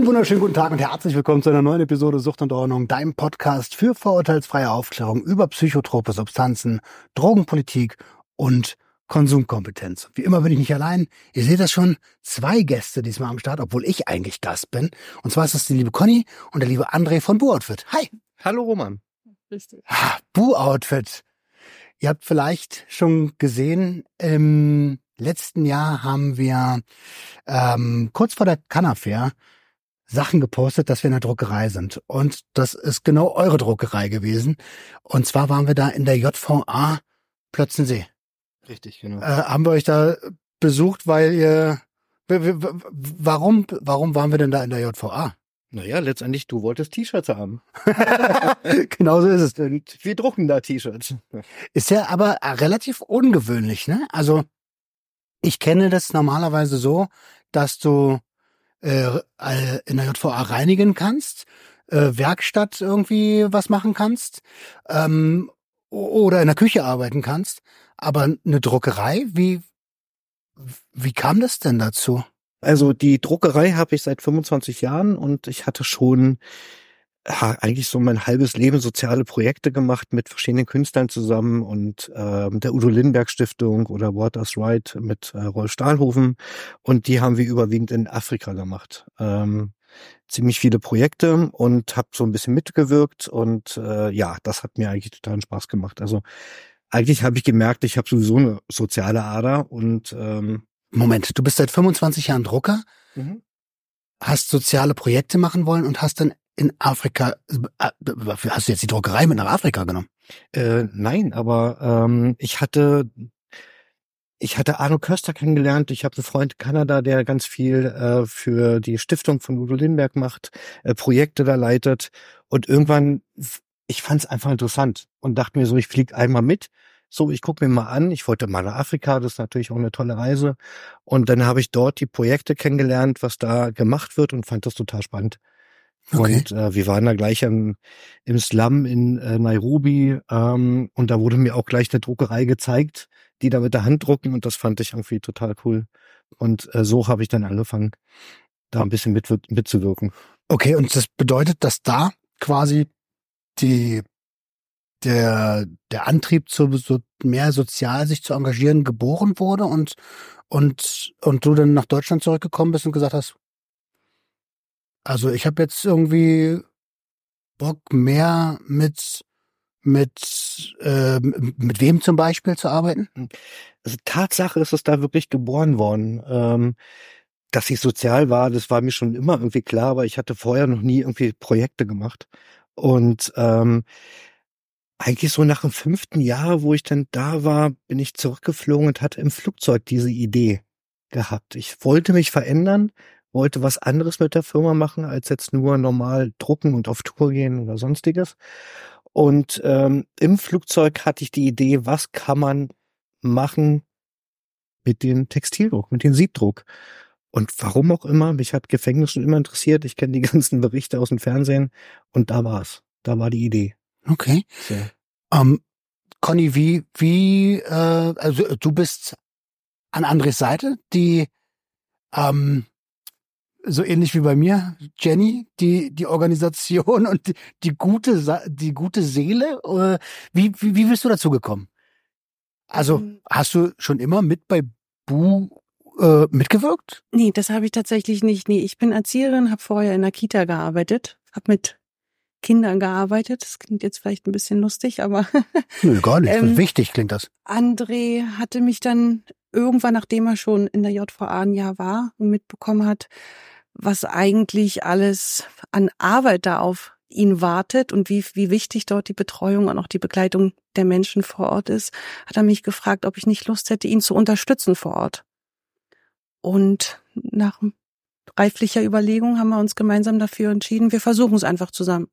Einen wunderschönen guten Tag und herzlich willkommen zu einer neuen Episode Sucht und Ordnung, deinem Podcast für vorurteilsfreie Aufklärung über psychotrope Substanzen, Drogenpolitik und Konsumkompetenz. Wie immer bin ich nicht allein. Ihr seht das schon, zwei Gäste diesmal am Start, obwohl ich eigentlich Gast bin. Und zwar ist das die liebe Conny und der liebe André von Boo Outfit. Hi! Hallo Roman. Ah, Boo Outfit. Ihr habt vielleicht schon gesehen, im letzten Jahr haben wir ähm, kurz vor der Cannafair Sachen gepostet, dass wir in der Druckerei sind. Und das ist genau eure Druckerei gewesen. Und zwar waren wir da in der JVA Plötzensee. Richtig, genau. Äh, haben wir euch da besucht, weil ihr warum warum waren wir denn da in der JVA? Naja, letztendlich, du wolltest T-Shirts haben. genau so ist es. Und wir drucken da T-Shirts. Ist ja aber relativ ungewöhnlich, ne? Also ich kenne das normalerweise so, dass du äh, äh, in der JVA reinigen kannst, äh, Werkstatt irgendwie was machen kannst ähm, oder in der Küche arbeiten kannst. Aber eine Druckerei, wie wie kam das denn dazu? Also die Druckerei habe ich seit 25 Jahren und ich hatte schon ja, eigentlich so mein halbes Leben soziale Projekte gemacht mit verschiedenen Künstlern zusammen und ähm, der Udo Lindenberg Stiftung oder What Us Right mit äh, Rolf Stahlhofen und die haben wir überwiegend in Afrika gemacht. Ähm, ziemlich viele Projekte und habe so ein bisschen mitgewirkt und äh, ja, das hat mir eigentlich totalen Spaß gemacht. Also eigentlich habe ich gemerkt, ich habe sowieso eine soziale Ader und ähm, Moment, du bist seit 25 Jahren Drucker, hast soziale Projekte machen wollen und hast dann in Afrika, äh, hast du jetzt die Druckerei mit nach Afrika genommen? Äh, nein, aber ähm, ich hatte ich hatte Arno Köster kennengelernt. Ich habe einen Freund in Kanada, der ganz viel äh, für die Stiftung von Udo Lindenberg macht, äh, Projekte da leitet. Und irgendwann, ich fand es einfach interessant und dachte mir so, ich flieg einmal mit. So, ich gucke mir mal an. Ich wollte mal nach Afrika, das ist natürlich auch eine tolle Reise. Und dann habe ich dort die Projekte kennengelernt, was da gemacht wird und fand das total spannend. Okay. Und äh, wir waren da gleich im, im Slum in äh, Nairobi ähm, und da wurde mir auch gleich eine Druckerei gezeigt, die da mit der Hand drucken und das fand ich irgendwie total cool. Und äh, so habe ich dann angefangen, da ein bisschen mit, mitzuwirken. Okay, und das bedeutet, dass da quasi die der der Antrieb zu so mehr sozial sich zu engagieren geboren wurde und und und du dann nach Deutschland zurückgekommen bist und gesagt hast, also ich habe jetzt irgendwie Bock mehr mit mit äh, mit wem zum Beispiel zu arbeiten? Also Tatsache ist es da wirklich geboren worden. Ähm, dass ich sozial war, das war mir schon immer irgendwie klar, aber ich hatte vorher noch nie irgendwie Projekte gemacht. Und ähm, eigentlich so nach dem fünften Jahr, wo ich dann da war, bin ich zurückgeflogen und hatte im Flugzeug diese Idee gehabt. Ich wollte mich verändern, wollte was anderes mit der Firma machen, als jetzt nur normal drucken und auf Tour gehen oder sonstiges. Und ähm, im Flugzeug hatte ich die Idee, was kann man machen mit dem Textildruck, mit dem Siebdruck. Und warum auch immer, mich hat Gefängnis schon immer interessiert. Ich kenne die ganzen Berichte aus dem Fernsehen und da war's. Da war die Idee. Okay. So. Ähm, Conny, wie, wie, äh, also du bist an Andres Seite, die ähm, so ähnlich wie bei mir, Jenny, die die Organisation und die, die gute Sa- die gute Seele. Äh, wie, wie wie bist du dazu gekommen? Also Ähm. hast du schon immer mit bei Bu äh, mitgewirkt? Nee, das habe ich tatsächlich nicht. Nee, ich bin Erzieherin, habe vorher in der Kita gearbeitet, habe mit Kindern gearbeitet. Das klingt jetzt vielleicht ein bisschen lustig, aber Nö, gar nicht. Ähm, Wichtig klingt das. André hatte mich dann irgendwann, nachdem er schon in der JVA ein Jahr war und mitbekommen hat, was eigentlich alles an Arbeit da auf ihn wartet und wie, wie wichtig dort die Betreuung und auch die Begleitung der Menschen vor Ort ist, hat er mich gefragt, ob ich nicht Lust hätte, ihn zu unterstützen vor Ort. Und nach reiflicher Überlegung haben wir uns gemeinsam dafür entschieden, wir versuchen es einfach zusammen.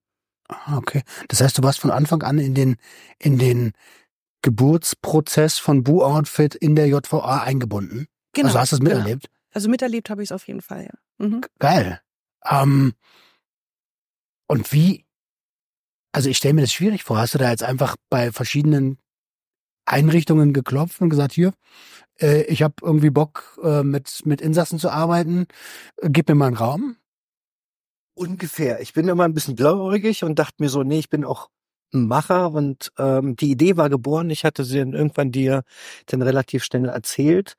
Ah, okay. Das heißt, du warst von Anfang an in den in den Geburtsprozess von Bu Outfit in der JVA eingebunden. Genau. also hast du es genau. miterlebt? Also miterlebt habe ich es auf jeden Fall, ja. Mhm. Geil. Ähm, und wie, also ich stelle mir das schwierig vor. Hast du da jetzt einfach bei verschiedenen Einrichtungen geklopft und gesagt, hier, äh, ich habe irgendwie Bock, äh, mit, mit Insassen zu arbeiten, äh, gib mir mal einen Raum? Ungefähr. Ich bin immer ein bisschen blauäugig und dachte mir so, nee, ich bin auch Macher und ähm, die Idee war geboren. Ich hatte sie dann irgendwann dir dann relativ schnell erzählt,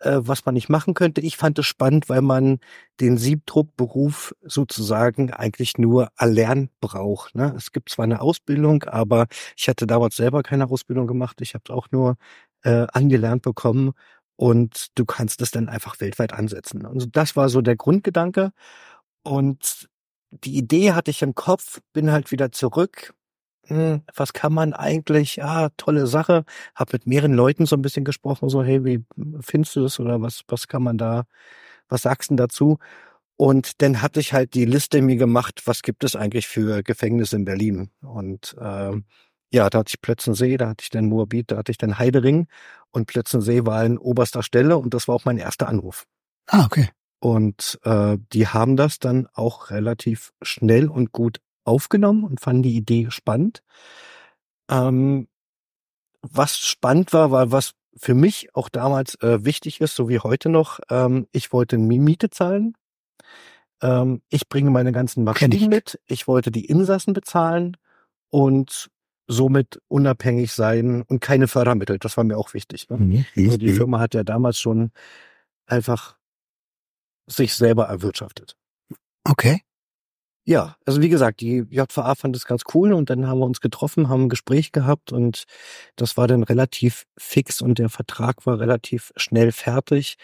äh, was man nicht machen könnte. Ich fand es spannend, weil man den Siebdruckberuf sozusagen eigentlich nur erlernen braucht. Ne? Es gibt zwar eine Ausbildung, aber ich hatte damals selber keine Ausbildung gemacht. Ich habe es auch nur äh, angelernt bekommen und du kannst es dann einfach weltweit ansetzen. Also das war so der Grundgedanke. Und die Idee hatte ich im Kopf, bin halt wieder zurück. Hm, was kann man eigentlich? Ah, tolle Sache. Hab mit mehreren Leuten so ein bisschen gesprochen, so, hey, wie findest du das oder was, was kann man da, was sagst du dazu? Und dann hatte ich halt die Liste mir gemacht, was gibt es eigentlich für Gefängnisse in Berlin? Und ähm, ja, da hatte ich Plötzensee, da hatte ich dann Moabit, da hatte ich dann Heidering und Plötzensee war in oberster Stelle und das war auch mein erster Anruf. Ah, okay. Und äh, die haben das dann auch relativ schnell und gut aufgenommen und fanden die Idee spannend. Ähm, was spannend war, war was für mich auch damals äh, wichtig ist, so wie heute noch, ähm, ich wollte Miete zahlen. Ähm, ich bringe meine ganzen Kenn ich. Maschinen mit. Ich wollte die Insassen bezahlen und somit unabhängig sein und keine Fördermittel. Das war mir auch wichtig. Ne? Also die Firma hat ja damals schon einfach sich selber erwirtschaftet. Okay. Ja, also wie gesagt, die JVA fand es ganz cool und dann haben wir uns getroffen, haben ein Gespräch gehabt und das war dann relativ fix und der Vertrag war relativ schnell fertig.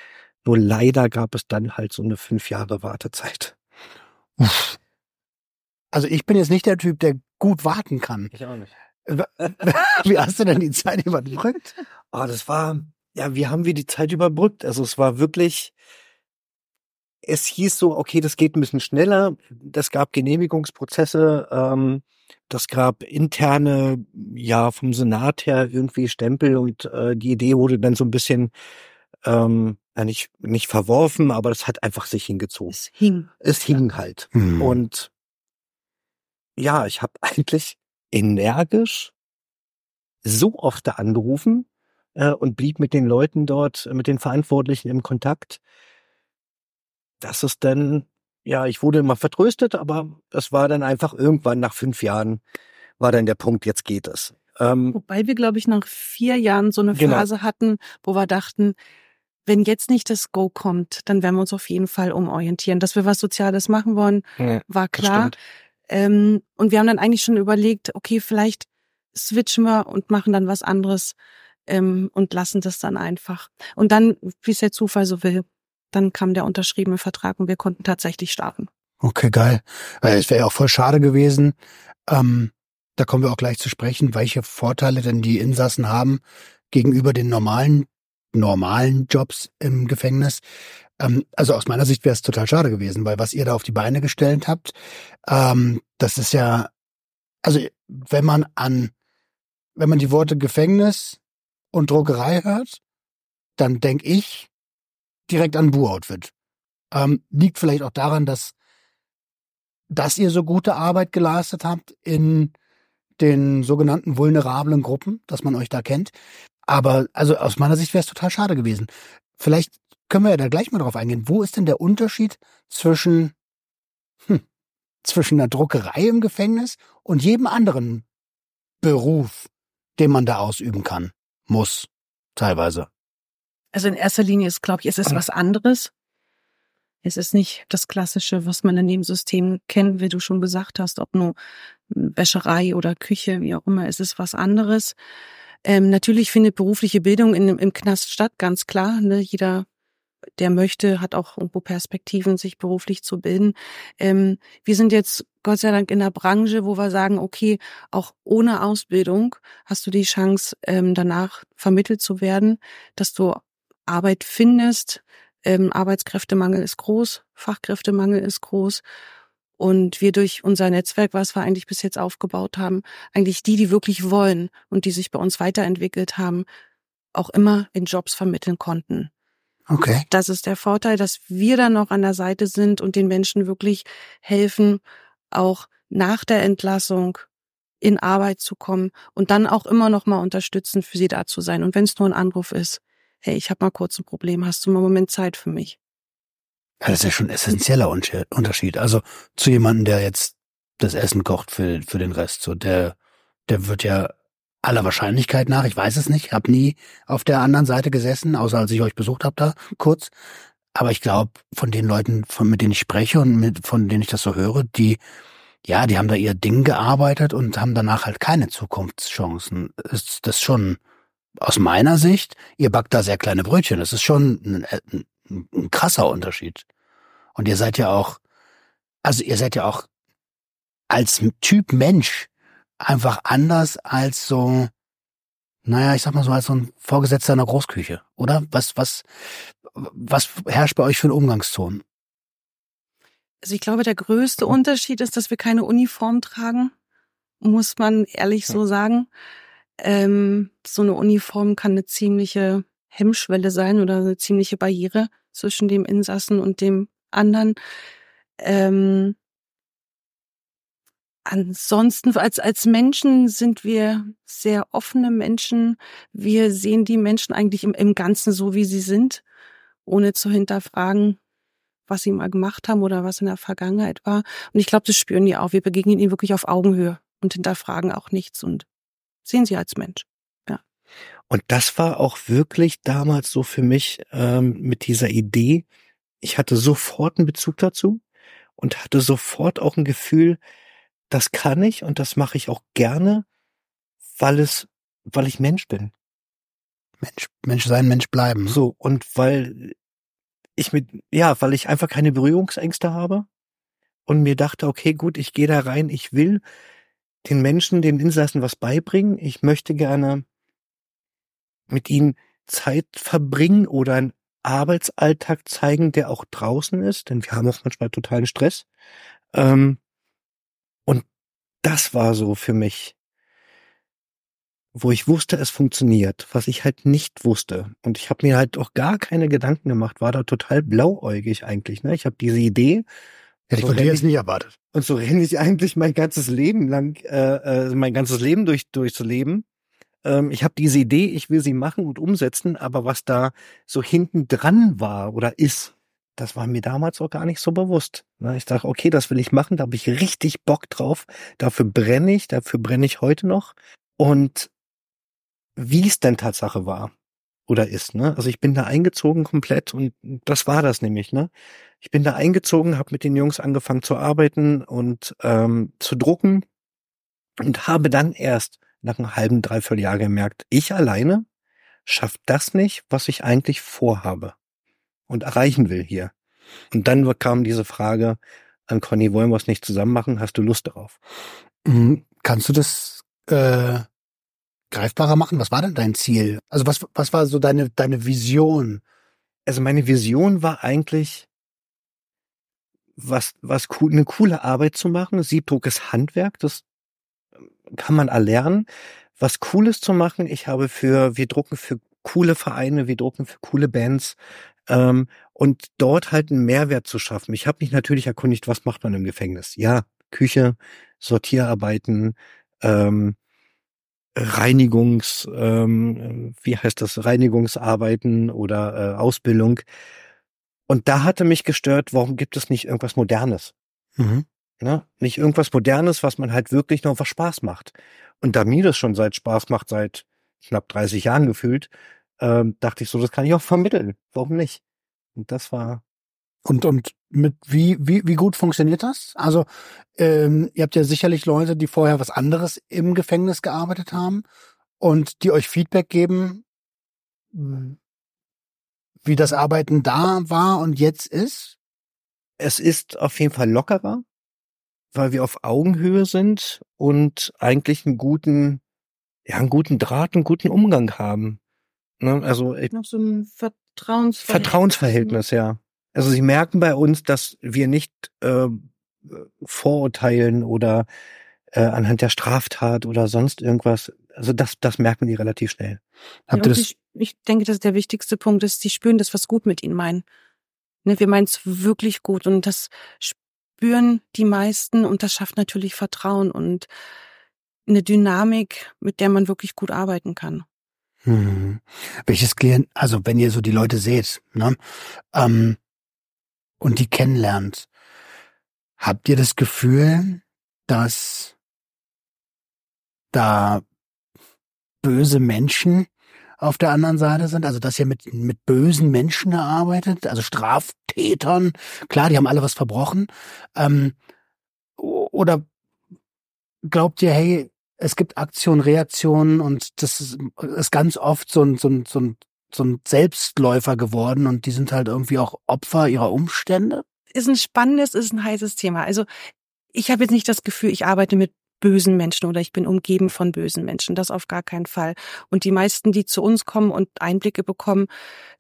Nur leider gab es dann halt so eine fünf Jahre Wartezeit. Uff. Also ich bin jetzt nicht der Typ, der gut warten kann. Ich auch nicht. Wie hast du denn die Zeit überbrückt? Ah, das war, ja, wie haben wir die Zeit überbrückt? Also es war wirklich, es hieß so, okay, das geht ein bisschen schneller. Das gab Genehmigungsprozesse, ähm, das gab interne, ja, vom Senat her irgendwie Stempel und äh, die Idee wurde dann so ein bisschen, ähm, ja, nicht, nicht verworfen, aber das hat einfach sich hingezogen. Es hing. Es hing halt. Hm. Und ja, ich habe eigentlich energisch so oft da angerufen äh, und blieb mit den Leuten dort, mit den Verantwortlichen im Kontakt, dass es dann, ja, ich wurde immer vertröstet, aber es war dann einfach irgendwann nach fünf Jahren, war dann der Punkt, jetzt geht es. Ähm, Wobei wir, glaube ich, nach vier Jahren so eine Genau. Phase hatten, wo wir dachten, wenn jetzt nicht das Go kommt, dann werden wir uns auf jeden Fall umorientieren. Dass wir was Soziales machen wollen, ja, war das klar. Ähm, und wir haben dann eigentlich schon überlegt, okay, vielleicht switchen wir und machen dann was anderes ähm, und lassen das dann einfach. Und dann, wie es der Zufall so will, dann kam der unterschriebene Vertrag und wir konnten tatsächlich starten. Okay, geil. Weil es wäre ja auch voll schade gewesen. Ähm, da kommen wir auch gleich zu sprechen, welche Vorteile denn die Insassen haben gegenüber den normalen, normalen Jobs im Gefängnis. Ähm, also aus meiner Sicht wäre es total schade gewesen, weil was ihr da auf die Beine gestellt habt, ähm, das ist ja, also wenn man an, wenn man die Worte Gefängnis und Druckerei hört, dann denke ich direkt an Bu-Outfit. Ähm, liegt vielleicht auch daran, dass dass ihr so gute Arbeit geleistet habt in den sogenannten vulnerablen Gruppen, dass man euch da kennt. Aber also aus meiner Sicht wäre es total schade gewesen. Vielleicht können wir ja da gleich mal drauf eingehen. Wo ist denn der Unterschied zwischen hm, zwischen einer Druckerei im Gefängnis und jedem anderen Beruf, den man da ausüben kann, muss teilweise. Also in erster Linie ist, glaube ich, es ist was anderes. Es ist nicht das Klassische, was man in dem System kennt, wie du schon gesagt hast, ob nur Wäscherei oder Küche, wie auch immer, es ist was anderes. Ähm, natürlich findet berufliche Bildung in, im Knast statt, ganz klar. Ne? Jeder, der möchte, hat auch irgendwo Perspektiven, sich beruflich zu bilden. Ähm, wir sind jetzt Gott sei Dank in der Branche, wo wir sagen, okay, auch ohne Ausbildung hast du die Chance, ähm, danach vermittelt zu werden, dass du Arbeit findest. Ähm, Arbeitskräftemangel ist groß, Fachkräftemangel ist groß. Und wir durch unser Netzwerk, was wir eigentlich bis jetzt aufgebaut haben, eigentlich die, die wirklich wollen und die sich bei uns weiterentwickelt haben, auch immer in Jobs vermitteln konnten. Okay. Das ist der Vorteil, dass wir dann noch an der Seite sind und den Menschen wirklich helfen, auch nach der Entlassung in Arbeit zu kommen und dann auch immer noch mal unterstützen, für sie da zu sein. Und wenn es nur ein Anruf ist, hey, ich habe mal kurz ein Problem, hast du mal einen Moment Zeit für mich? Das ist ja schon ein essentieller Unterschied. Also zu jemandem, der jetzt das Essen kocht für, für den Rest, so der, der wird ja aller Wahrscheinlichkeit nach, ich weiß es nicht, habe nie auf der anderen Seite gesessen, außer als ich euch besucht habe da kurz. Aber ich glaube, von den Leuten, von mit denen ich spreche und mit, von denen ich das so höre, die, ja, die haben da ihr Ding gearbeitet und haben danach halt keine Zukunftschancen. Ist das schon aus meiner Sicht, ihr backt da sehr kleine Brötchen. Das ist schon ein, ein, ein krasser Unterschied. Und ihr seid ja auch, also ihr seid ja auch als Typ Mensch einfach anders als so, naja, ich sag mal so, als so ein Vorgesetzter einer Großküche, oder? Was, was, was herrscht bei euch für einen Umgangston? Also ich glaube, der größte Unterschied ist, dass wir keine Uniform tragen, muss man ehrlich so sagen. Ähm, so eine Uniform kann eine ziemliche Hemmschwelle sein oder eine ziemliche Barriere zwischen dem Insassen und dem anderen. Ähm, ansonsten als als Menschen sind wir sehr offene Menschen. Wir sehen die Menschen eigentlich im, im Ganzen so, wie sie sind, ohne zu hinterfragen, was sie mal gemacht haben oder was in der Vergangenheit war. Und ich glaube, das spüren die auch. Wir begegnen ihnen wirklich auf Augenhöhe und hinterfragen auch nichts und sehen sie als Mensch. Ja. Und das war auch wirklich damals so für mich ähm, mit dieser Idee. Ich hatte sofort einen Bezug dazu und hatte sofort auch ein Gefühl, das kann ich und das mache ich auch gerne, weil es, weil ich Mensch bin. Mensch, Mensch sein, Mensch bleiben. So, und weil ich mit, ja, weil ich einfach keine Berührungsängste habe und mir dachte, okay, gut, ich gehe da rein, ich will den Menschen, den Insassen was beibringen. Ich möchte gerne mit ihnen Zeit verbringen oder einen Arbeitsalltag zeigen, der auch draußen ist, denn wir haben auch manchmal totalen Stress. Ähm, und das war so für mich wo ich wusste, es funktioniert, was ich halt nicht wusste. Und ich habe mir halt auch gar keine Gedanken gemacht, war da total blauäugig eigentlich. Ne? Ich habe diese Idee. Hätte ich von dir jetzt nicht erwartet. Und so renne ich eigentlich mein ganzes Leben lang, äh, äh, mein ganzes Leben durch durchzuleben. Ähm, ich habe diese Idee, ich will sie machen und umsetzen, aber was da so hinten dran war oder ist, das war mir damals auch gar nicht so bewusst. Ich dachte, okay, das will ich machen, da habe ich richtig Bock drauf. Dafür brenne ich, dafür brenne ich heute noch. Und wie es denn Tatsache war oder ist. Ne? Also ich bin da eingezogen komplett und das war das nämlich. Ne? Ich bin da eingezogen, habe mit den Jungs angefangen zu arbeiten und ähm, zu drucken und habe dann erst nach einem halben, dreiviertel Jahr gemerkt, ich alleine schafft das nicht, was ich eigentlich vorhabe und erreichen will hier. Und dann kam diese Frage an Conny, wollen wir es nicht zusammen machen? Hast du Lust darauf? Mhm. Kannst du das äh, greifbarer machen? Was war denn dein Ziel? Also was, was war so deine, deine Vision? Also meine Vision war eigentlich, was, was cool, eine coole Arbeit zu machen. Siebdruck ist Handwerk, das kann man erlernen. Was Cooles zu machen. Ich habe für, wir drucken für coole Vereine, wir drucken für coole Bands ähm, und dort halt einen Mehrwert zu schaffen. Ich habe mich natürlich erkundigt, was macht man im Gefängnis? Ja, Küche, Sortierarbeiten, ähm, Reinigungs, ähm, wie heißt das, Reinigungsarbeiten oder äh, Ausbildung. Und da hatte mich gestört, warum gibt es nicht irgendwas Modernes? Mhm. Ne? Nicht irgendwas Modernes, was man halt wirklich noch was Spaß macht. Und da mir das schon seit Spaß macht, seit knapp 30 Jahren gefühlt, ähm, dachte ich so, das kann ich auch vermitteln. Warum nicht? Und das war und, und mit wie, wie, wie gut funktioniert das? Also, ähm, ihr habt ja sicherlich Leute, die vorher was anderes im Gefängnis gearbeitet haben und die euch Feedback geben, wie das Arbeiten da war und jetzt ist? Es ist auf jeden Fall lockerer, weil wir auf Augenhöhe sind und eigentlich einen guten, ja, einen guten Draht, einen guten Umgang haben. Ne? Also noch so ein Vertrauensverhältnis. Vertrauensverhältnis, ja. Also sie merken bei uns, dass wir nicht äh, vorurteilen oder äh, anhand der Straftat oder sonst irgendwas also das, das merken die relativ schnell. Habt ihr das? Ich, ich denke, dass der wichtigste Punkt ist, die spüren, dass wir es gut mit ihnen meinen. Ne, wir meinen es wirklich gut und das spüren die meisten und das schafft natürlich Vertrauen und eine Dynamik, mit der man wirklich gut arbeiten kann. Hm. Welches Klient, also wenn ihr so die Leute seht, ne, ähm, und die kennenlernt, habt ihr das Gefühl, dass da böse Menschen auf der anderen Seite sind, also dass ihr mit, mit bösen Menschen arbeitet, also Straftätern, klar, die haben alle was verbrochen, ähm, oder glaubt ihr, hey, es gibt Aktion, Reaktion und das ist, ist ganz oft so ein, so ein, so ein, so ein Selbstläufer geworden und die sind halt irgendwie auch Opfer ihrer Umstände? Ist ein spannendes, ist ein heißes Thema. Also ich habe jetzt nicht das Gefühl, ich arbeite mit bösen Menschen oder ich bin umgeben von bösen Menschen. Das auf gar keinen Fall. Und die meisten, die zu uns kommen und Einblicke bekommen,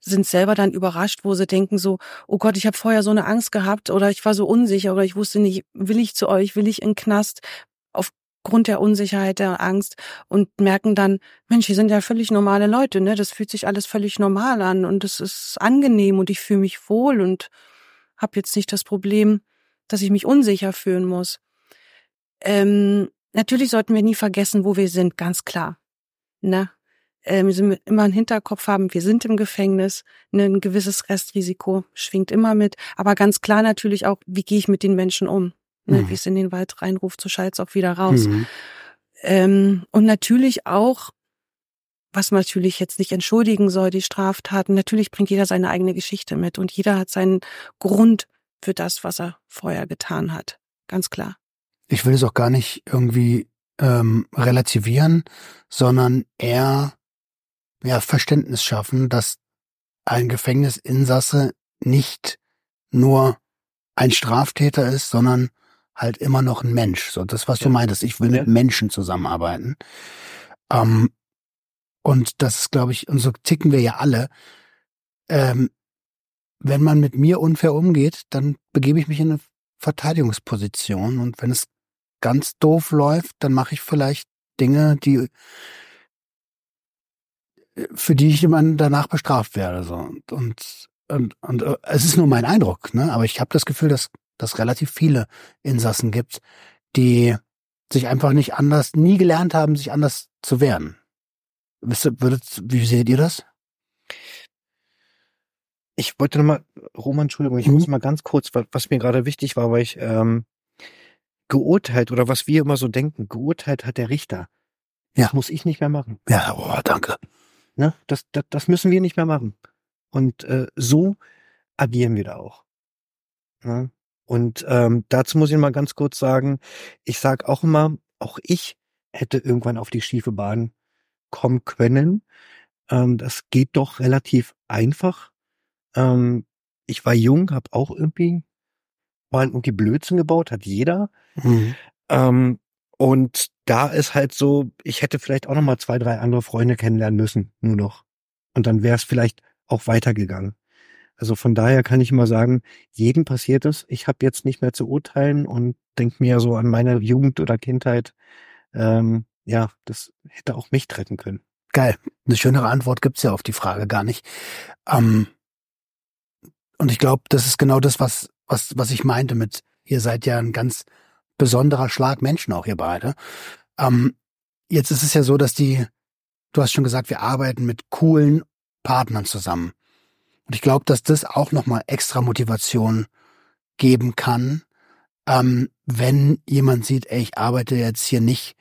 sind selber dann überrascht, wo sie denken so, oh Gott, ich habe vorher so eine Angst gehabt oder ich war so unsicher oder ich wusste nicht, will ich zu euch, will ich in den Knast? Aufgrund der Unsicherheit, der Angst und merken dann, Mensch, hier sind ja völlig normale Leute, ne? Das fühlt sich alles völlig normal an und es ist angenehm und ich fühle mich wohl und habe jetzt nicht das Problem, dass ich mich unsicher fühlen muss. Ähm, natürlich sollten wir nie vergessen, wo wir sind, ganz klar. Ne? Ähm, wir sind immer einen Hinterkopf haben, wir sind im Gefängnis, ne, ein gewisses Restrisiko schwingt immer mit, aber ganz klar natürlich auch, wie gehe ich mit den Menschen um? Ne, Mhm. Wie es in den Wald reinruft, so schalt's auch wieder raus. Mhm. Ähm, und natürlich auch, was man natürlich jetzt nicht entschuldigen soll, die Straftaten, natürlich bringt jeder seine eigene Geschichte mit und jeder hat seinen Grund für das, was er vorher getan hat. Ganz klar. Ich will es auch gar nicht irgendwie ähm, relativieren, sondern eher ja, Verständnis schaffen, dass ein Gefängnisinsasse nicht nur ein Straftäter ist, sondern halt immer noch ein Mensch. So das, was du Ja. meintest. Ich will Ja. mit Menschen zusammenarbeiten. Ähm, und das ist, glaube ich, und so ticken wir ja alle. Ähm, wenn man mit mir unfair umgeht, dann begebe ich mich in eine Verteidigungsposition. Und wenn es ganz doof läuft, dann mache ich vielleicht Dinge, die für die ich immer danach bestraft werde. So. Und, und, und, und äh, es ist nur mein Eindruck, ne? Aber ich habe das Gefühl, dass dass relativ viele Insassen gibt, die sich einfach nicht anders, nie gelernt haben, sich anders zu wehren. Wie seht ihr das? Ich wollte nochmal, Roman, Entschuldigung, ich Mhm. muss mal ganz kurz, was, was mir gerade wichtig war, weil ich ähm, geurteilt oder was wir immer so denken, geurteilt hat der Richter. Ja. Das muss ich nicht mehr machen. Ja, oh, danke. Ne? Das, das, das müssen wir nicht mehr machen. Und äh, so agieren wir da auch. Ne? Und ähm, dazu muss ich mal ganz kurz sagen, ich sag auch immer, auch ich hätte irgendwann auf die schiefe Bahn kommen können. Ähm, das geht doch relativ einfach. Ähm, ich war jung, habe auch irgendwie mal irgendwie Blödsinn gebaut, hat jeder. Mhm. Ähm, und da ist halt so, ich hätte vielleicht auch noch mal zwei, drei andere Freunde kennenlernen müssen, nur noch. Und dann wäre es vielleicht auch weitergegangen. Also von daher kann ich immer sagen, jedem passiert es. Ich habe jetzt nicht mehr zu urteilen und denke mir so an meine Jugend oder Kindheit. Ähm, ja, das hätte auch mich treffen können. Geil. Eine schönere Antwort gibt's ja auf die Frage gar nicht. Ähm, und ich glaube, das ist genau das, was, was, was ich meinte mit, ihr seid ja ein ganz besonderer Schlag Menschen auch, ihr beide. Ähm, jetzt ist es ja so, dass die, du hast schon gesagt, wir arbeiten mit coolen Partnern zusammen. Und ich glaube, dass das auch nochmal extra Motivation geben kann, ähm, wenn jemand sieht, ey, ich arbeite jetzt hier nicht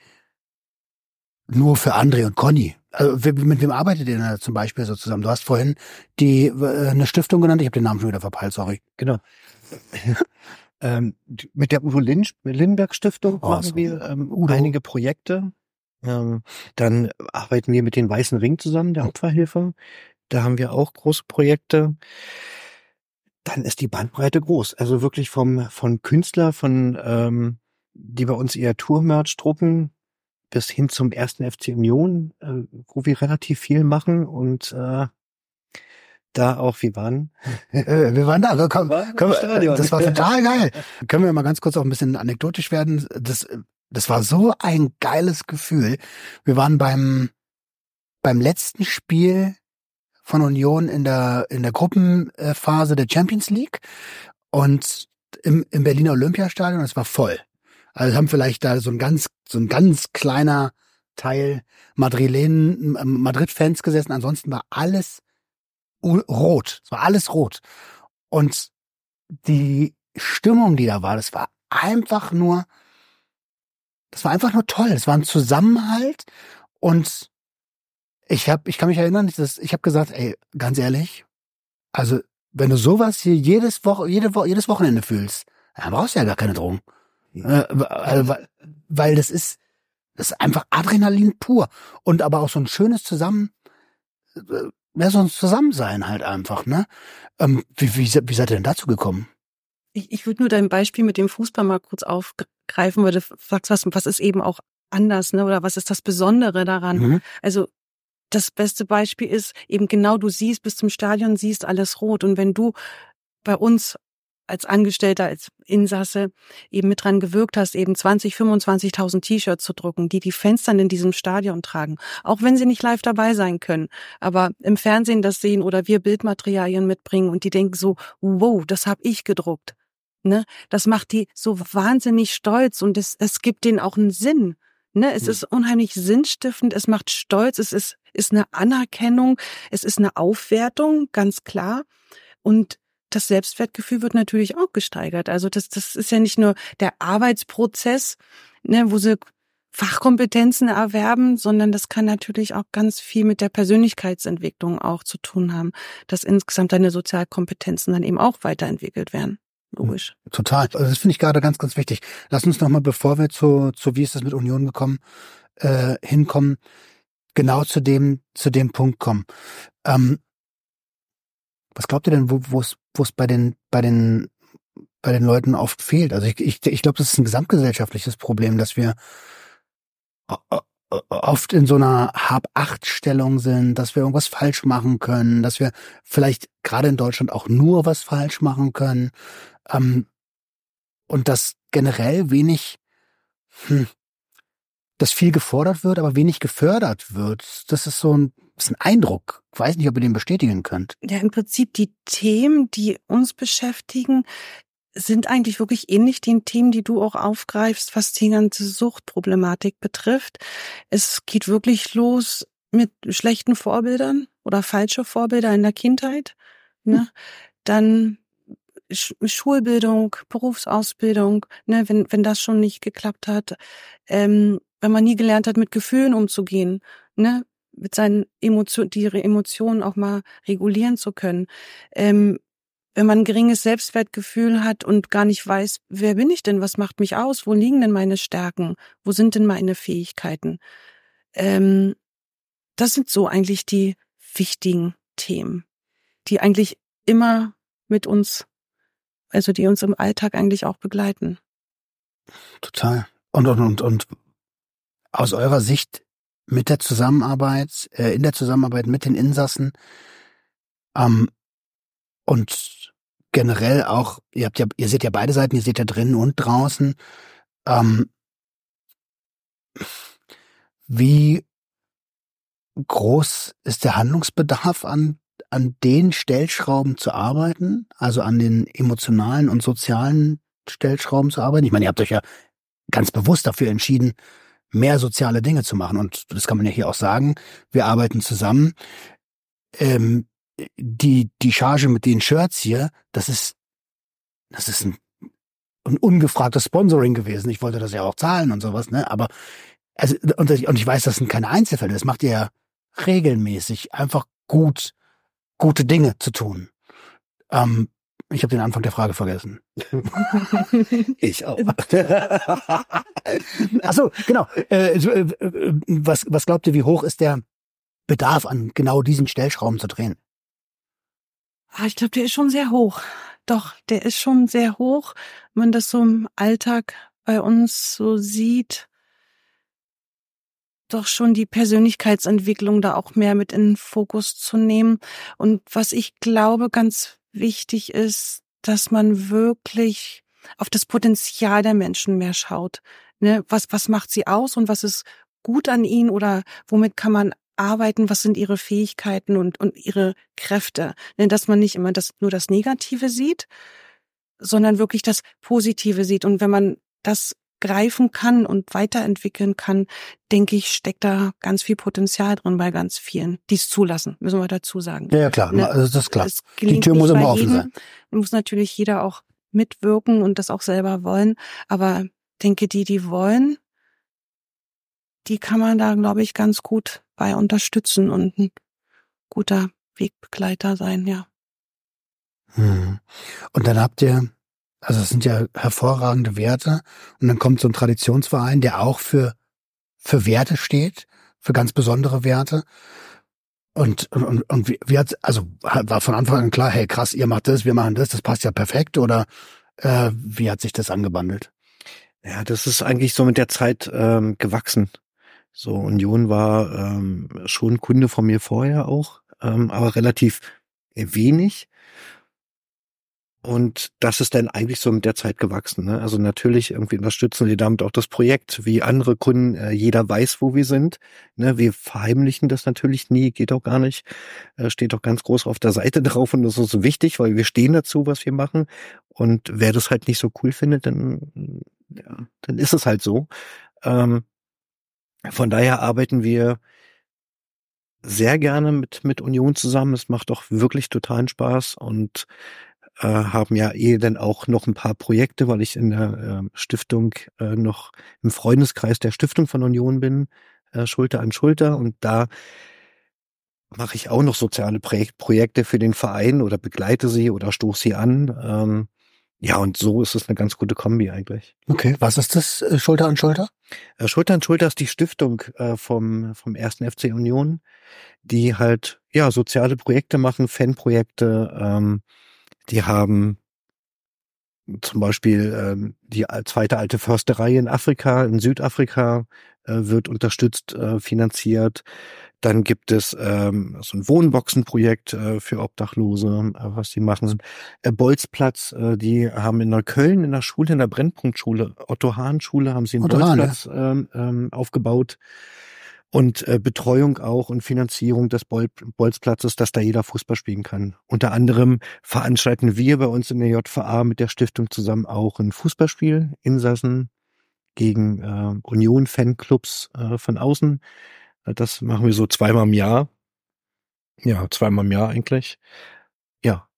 nur für André und Conny. Also, mit wem arbeitet ihr denn da zum Beispiel so zusammen? Du hast vorhin die äh, eine Stiftung genannt, ich habe den Namen schon wieder verpeilt, sorry. Genau. ähm, mit der Udo Lin Lindenberg Stiftung Oh, machen so. wir ähm, einige Projekte. Ähm, dann arbeiten wir mit den Weißen Ring zusammen, der Opferhilfe. Da haben wir auch große Projekte. Dann ist die Bandbreite groß. Also wirklich vom von Künstler, von ähm, die bei uns eher Tourmerch drucken, bis hin zum ersten FC Union, äh, wo wir relativ viel machen und äh, da auch, wir waren Äh, wir waren da, wir, komm, Waren im können wir, das war total geil. Können wir mal ganz kurz auch ein bisschen anekdotisch werden? Das, Das war so ein geiles Gefühl. Wir waren beim, beim letzten Spiel von Union in der, in der Gruppenphase der Champions League und im, im Berliner Olympiastadion. Es war voll. Also haben vielleicht da so ein ganz, so ein ganz kleiner Teil Madrilen, Madrid-Fans gesessen. Ansonsten war alles rot. Es war alles rot. Und die Stimmung, die da war, das war einfach nur, das war einfach nur toll. Es war ein Zusammenhalt und ich habe, ich kann mich erinnern, dass ich habe gesagt, ey, ganz ehrlich, also wenn du sowas hier jedes Woche, jede Woche, jedes Wochenende fühlst, dann brauchst du ja gar keine Drogen. Äh, also, weil, weil das ist, das ist einfach Adrenalin pur und aber auch so ein schönes Zusammen, äh, ja, so ein Zusammensein halt einfach, ne? Ähm, wie, wie, wie seid ihr denn dazu gekommen? Ich, ich würde nur dein Beispiel mit dem Fußball mal kurz aufgreifen, weil du fragst, was, was ist eben auch anders, ne? Oder was ist das Besondere daran? Mhm. Also das beste Beispiel ist eben genau, du siehst bis zum Stadion, siehst alles rot. Und wenn du bei uns als Angestellter, als Insasse eben mit dran gewirkt hast, eben 20, 25.000 T-Shirts zu drucken, die die Fans dann in diesem Stadion tragen, auch wenn sie nicht live dabei sein können, aber im Fernsehen das sehen oder wir Bildmaterialien mitbringen und die denken so, wow, das habe ich gedruckt. Ne? Das macht die so wahnsinnig stolz und es, es gibt denen auch einen Sinn. Ne? Es mhm. ist unheimlich sinnstiftend, es macht stolz, es ist, ist eine Anerkennung, es ist eine Aufwertung, ganz klar. Und das Selbstwertgefühl wird natürlich auch gesteigert. Also das, das ist ja nicht nur der Arbeitsprozess, ne, wo sie Fachkompetenzen erwerben, sondern das kann natürlich auch ganz viel mit der Persönlichkeitsentwicklung auch zu tun haben, dass insgesamt deine Sozialkompetenzen dann eben auch weiterentwickelt werden. Logisch. Total. Also das finde ich gerade ganz, ganz wichtig. Lass uns nochmal, bevor wir zu, zu wie ist das mit Union gekommen, äh, hinkommen, genau zu dem, zu dem Punkt kommen. Ähm, was glaubt ihr denn, wo es wo es bei den bei den bei den Leuten oft fehlt? Also ich ich, ich glaube, das ist ein gesamtgesellschaftliches Problem, dass wir oft in so einer Hab-Acht-Stellung sind, dass wir irgendwas falsch machen können, dass wir vielleicht gerade in Deutschland auch nur was falsch machen können ähm, und dass generell wenig hm, dass viel gefordert wird, aber wenig gefördert wird. Das ist so ein, ist ein Eindruck. Ich weiß nicht, ob ihr den bestätigen könnt. Ja, im Prinzip die Themen, die uns beschäftigen, sind eigentlich wirklich ähnlich den Themen, die du auch aufgreifst, was die ganze Suchtproblematik betrifft. Es geht wirklich los mit schlechten Vorbildern oder falsche Vorbilder in der Kindheit. Ne? Hm. Dann Schulbildung, Berufsausbildung, ne, wenn, wenn das schon nicht geklappt hat, ähm, wenn man nie gelernt hat, mit Gefühlen umzugehen, ne, mit seinen Emotionen, die Emotionen auch mal regulieren zu können. Ähm, wenn man ein geringes Selbstwertgefühl hat und gar nicht weiß, wer bin ich denn, was macht mich aus, wo liegen denn meine Stärken, wo sind denn meine Fähigkeiten. Ähm, das sind so eigentlich die wichtigen Themen, die eigentlich immer mit uns, also die uns im Alltag eigentlich auch begleiten. Total. Und, und, und, und aus eurer Sicht mit der Zusammenarbeit, äh, in der Zusammenarbeit mit den Insassen ähm, und generell auch, ihr habt ja, ihr seht ja beide Seiten, ihr seht ja drinnen und draußen. Ähm, wie groß ist der Handlungsbedarf an, an den Stellschrauben zu arbeiten, also an den emotionalen und sozialen Stellschrauben zu arbeiten? Ich meine, ihr habt euch ja ganz bewusst dafür entschieden, mehr soziale Dinge zu machen. Und das kann man ja hier auch sagen. Wir arbeiten zusammen. Ähm, die, die Charge mit den Shirts hier, das ist, das ist ein, ein ungefragtes Sponsoring gewesen. Ich wollte das ja auch zahlen und sowas, ne? Aber, also, und, und ich weiß, das sind keine Einzelfälle. Das macht ihr ja regelmäßig einfach gut, gute Dinge zu tun. Ähm, ich habe den Anfang der Frage vergessen. ich auch. Achso, genau. Äh, äh, was, was glaubt ihr, wie hoch ist der Bedarf an genau diesen Stellschrauben zu drehen? Ah, ich glaube, der ist schon sehr hoch. Doch, der ist schon sehr hoch. Wenn man das so im Alltag bei uns so sieht, doch schon die Persönlichkeitsentwicklung da auch mehr mit in den Fokus zu nehmen. Und was ich glaube, ganz wichtig ist, dass man wirklich auf das Potenzial der Menschen mehr schaut. Ne, was, was macht sie aus und was ist gut an ihnen oder womit kann man arbeiten, was sind ihre Fähigkeiten und, und ihre Kräfte. Ne, dass man nicht immer das, nur das Negative sieht, sondern wirklich das Positive sieht. Und wenn man das greifen kann und weiterentwickeln kann, denke ich, steckt da ganz viel Potenzial drin bei ganz vielen, die es zulassen, müssen wir dazu sagen. Ja, ja klar, Ne, also das ist klar. Die Tür muss immer offen jedem. sein. Muss natürlich jeder auch mitwirken und das auch selber wollen. Aber denke, die, die wollen, die kann man da, glaube ich, ganz gut bei unterstützen und ein guter Wegbegleiter sein, ja. Hm. Und dann habt ihr, also es sind ja hervorragende Werte, und dann kommt so ein Traditionsverein, der auch für, für Werte steht, für ganz besondere Werte. Und, und, und, wie hat, also war von Anfang an klar, hey krass, ihr macht das, wir machen das, das passt ja perfekt, oder äh, wie hat sich das angebandelt? Ja, das ist eigentlich so mit der Zeit ähm, gewachsen. So, Union war ähm, schon Kunde von mir vorher auch, ähm, aber relativ wenig. Und das ist dann eigentlich so mit der Zeit gewachsen. Ne? Also natürlich irgendwie unterstützen wir damit auch das Projekt, wie andere Kunden. Äh, jeder weiß, wo wir sind. Ne? Wir verheimlichen das natürlich nie, geht auch gar nicht. Äh, steht auch ganz groß auf der Seite drauf und das ist so wichtig, weil wir stehen dazu, was wir machen. Und wer das halt nicht so cool findet, dann, ja, dann ist es halt so. Ähm, von daher arbeiten wir sehr gerne mit, mit Union zusammen. Es macht auch wirklich totalen Spaß und äh, haben ja eh dann auch noch ein paar Projekte, weil ich in der äh, Stiftung äh, noch im Freundeskreis der Stiftung von Union bin, äh, Schulter an Schulter und da mache ich auch noch soziale Projek Projekte für den Verein oder begleite sie oder stoße sie an. Ähm, ja, und so ist es eine ganz gute Kombi eigentlich. Okay, was ist das, äh, Schulter an Schulter? Äh, Schulter an Schulter ist die Stiftung äh, vom, vom ersten FC Union, die halt ja soziale Projekte machen, Fanprojekte, ähm, die haben zum Beispiel ähm, die zweite alte Försterei in Afrika, in Südafrika, äh, wird unterstützt, äh, finanziert. Dann gibt es ähm, so ein Wohnboxenprojekt äh, für Obdachlose, äh, was die machen. Äh, Bolzplatz, äh, die haben in Neukölln in der Schule, in der Brennpunktschule, Otto Hahn Schule, haben sie einen Otto Hahn, Bolzplatz ähm, ähm, aufgebaut. Und äh, Betreuung auch und Finanzierung des Bol Bolzplatzes, dass da jeder Fußball spielen kann. Unter anderem veranstalten wir bei uns in der JVA mit der Stiftung zusammen auch ein Fußballspiel in Sassen gegen äh, Union-Fanclubs äh, von außen. Das machen wir so zweimal im Jahr. Ja, zweimal im Jahr eigentlich. Ja,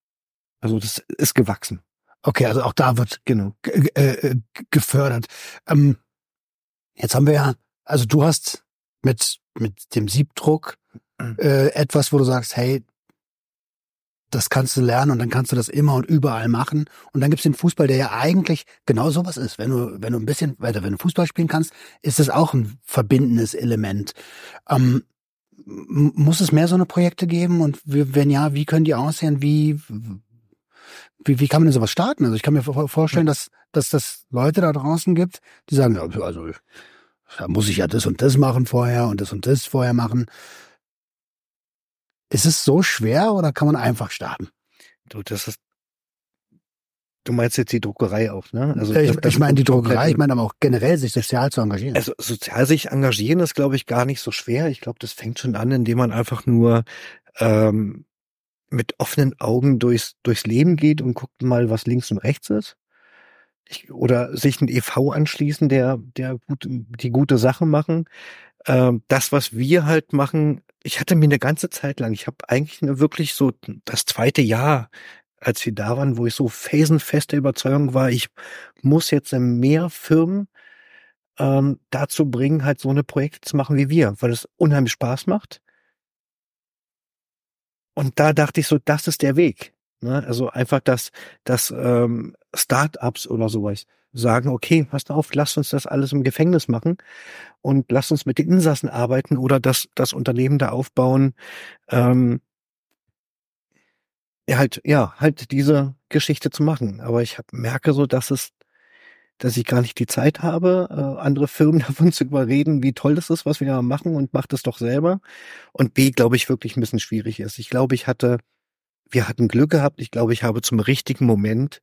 also das ist gewachsen. Okay, also auch da wird Genau. ge- äh, gefördert. Ähm, jetzt haben wir ja, also du hast mit, mit dem Siebdruck äh, etwas, wo du sagst, hey, das kannst du lernen und dann kannst du das immer und überall machen. Und dann gibt's den Fußball, der ja eigentlich genau sowas ist. Wenn du, wenn du ein bisschen weiter, wenn du Fußball spielen kannst, ist das auch ein verbindendes Element. Ähm, muss es mehr so eine Projekte geben? Und wenn ja, wie können die aussehen? Wie, wie, wie kann man denn sowas starten? Also ich kann mir vor- vorstellen, dass, dass das Leute da draußen gibt, die sagen, ja, also da muss ich ja das und das machen vorher und das und das vorher machen. Ist es so schwer oder kann man einfach starten? Du, das ist. Du meinst jetzt die Druckerei auch, ne? Also ich, das ich meine die Druckerei, ich meine aber auch generell sich sozial zu engagieren. Also sozial sich engagieren ist, glaube ich, gar nicht so schwer. Ich glaube, das fängt schon an, indem man einfach nur ähm, mit offenen Augen durchs, durchs Leben geht und guckt mal, was links und rechts ist. Ich, oder sich ein EV anschließen, der, der gut, die gute Sachen machen. Ähm, das, was wir halt machen, ich hatte mir eine ganze Zeit lang, ich habe eigentlich wirklich so das zweite Jahr, als wir da waren, wo ich so felsenfeste Überzeugung war, ich muss jetzt mehr Firmen ähm, dazu bringen, halt so eine Projekte zu machen wie wir, weil es unheimlich Spaß macht. Und da dachte ich so, das ist der Weg. Ne? Also einfach, dass, dass ähm, Startups oder sowas sagen, okay, passt auf, lasst uns das alles im Gefängnis machen und lasst uns mit den Insassen arbeiten oder das, das Unternehmen da aufbauen. Ähm, halt, ja, halt diese Geschichte zu machen. Aber ich hab, merke so, dass es dass ich gar nicht die Zeit habe, äh, andere Firmen davon zu überreden, wie toll das ist, was wir da machen und macht es doch selber. Und B, glaube ich, wirklich ein bisschen schwierig ist. Ich glaube, ich hatte, wir hatten Glück gehabt. Ich glaube, ich habe zum richtigen Moment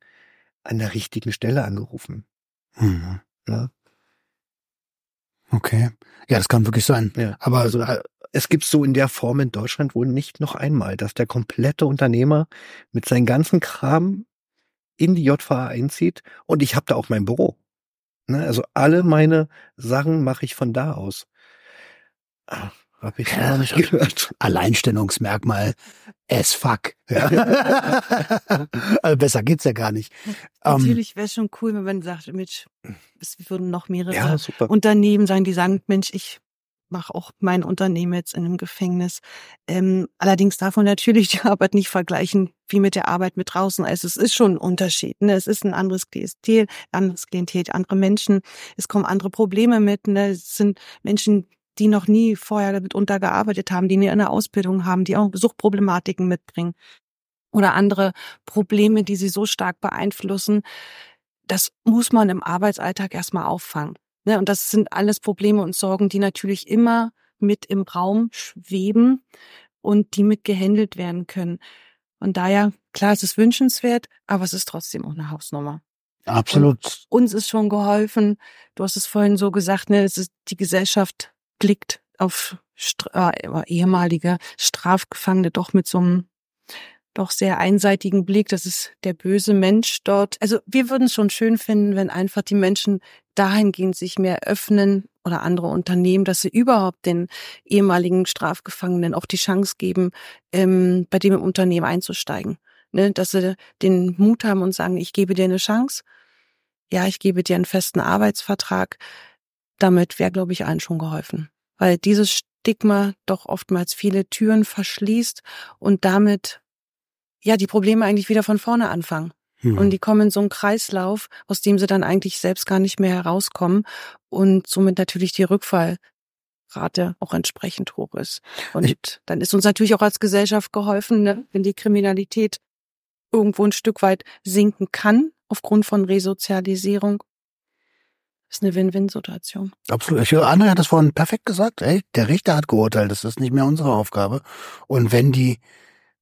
an der richtigen Stelle angerufen. Mhm. Ja. Okay. Ja, das kann wirklich sein. Ja. Aber Also es gibt so in der Form in Deutschland wohl nicht noch einmal, dass der komplette Unternehmer mit seinem ganzen Kram in die JVA einzieht und ich habe da auch mein Büro. Ne? Also alle meine Sachen mache ich von da aus. Ah, hab ich Ja, das- gehört. Alleinstellungsmerkmal as fuck. Ja. also besser geht's ja gar nicht. Ähm, Natürlich wäre es schon cool, wenn man sagt, Mensch, es würden noch mehrere Ja, super. Unternehmen sein, die sagen, Mensch, ich mache auch mein Unternehmen jetzt in einem Gefängnis. Ähm, allerdings darf man natürlich die Arbeit nicht vergleichen wie mit der Arbeit mit draußen. Also es ist schon ein Unterschied. Ne? Es ist ein anderes Klientel, anderes Klientel, andere Menschen. Es kommen andere Probleme mit. Ne? Es sind Menschen, die noch nie vorher damit untergearbeitet haben, die nie eine Ausbildung haben, die auch Suchtproblematiken mitbringen oder andere Probleme, die sie so stark beeinflussen. Das muss man im Arbeitsalltag erstmal auffangen. Ne? Und das sind alles Probleme und Sorgen, die natürlich immer mit im Raum schweben und die mit gehandelt werden können. Von daher, klar, es ist wünschenswert, aber es ist trotzdem auch eine Hausnummer. absolut. Uns ist schon geholfen. Du hast es vorhin so gesagt, ne, es ist, die Gesellschaft blickt auf äh, ehemalige Strafgefangene doch mit so einem doch sehr einseitigen Blick. Das ist der böse Mensch dort. Also wir würden es schon schön finden, wenn einfach die Menschen dahingehend sich mehr öffnen oder andere Unternehmen, dass sie überhaupt den ehemaligen Strafgefangenen auch die Chance geben, ähm, bei dem im Unternehmen einzusteigen. Ne? Dass sie den Mut haben und sagen, ich gebe dir eine Chance. Ja, ich gebe dir einen festen Arbeitsvertrag. Damit wäre, glaube ich, allen schon geholfen. Weil dieses Stigma doch oftmals viele Türen verschließt und damit ja die Probleme eigentlich wieder von vorne anfangen. Hm. Und die kommen in so einen Kreislauf, aus dem sie dann eigentlich selbst gar nicht mehr herauskommen und somit natürlich die Rückfallrate auch entsprechend hoch ist. Und Ich- dann ist uns natürlich auch als Gesellschaft geholfen, ne, wenn die Kriminalität irgendwo ein Stück weit sinken kann aufgrund von Resozialisierung. Ist eine Win-Win-Situation. Absolut. Ich, André hat das vorhin perfekt gesagt. Ey, der Richter hat geurteilt. Das ist nicht mehr unsere Aufgabe. Und wenn die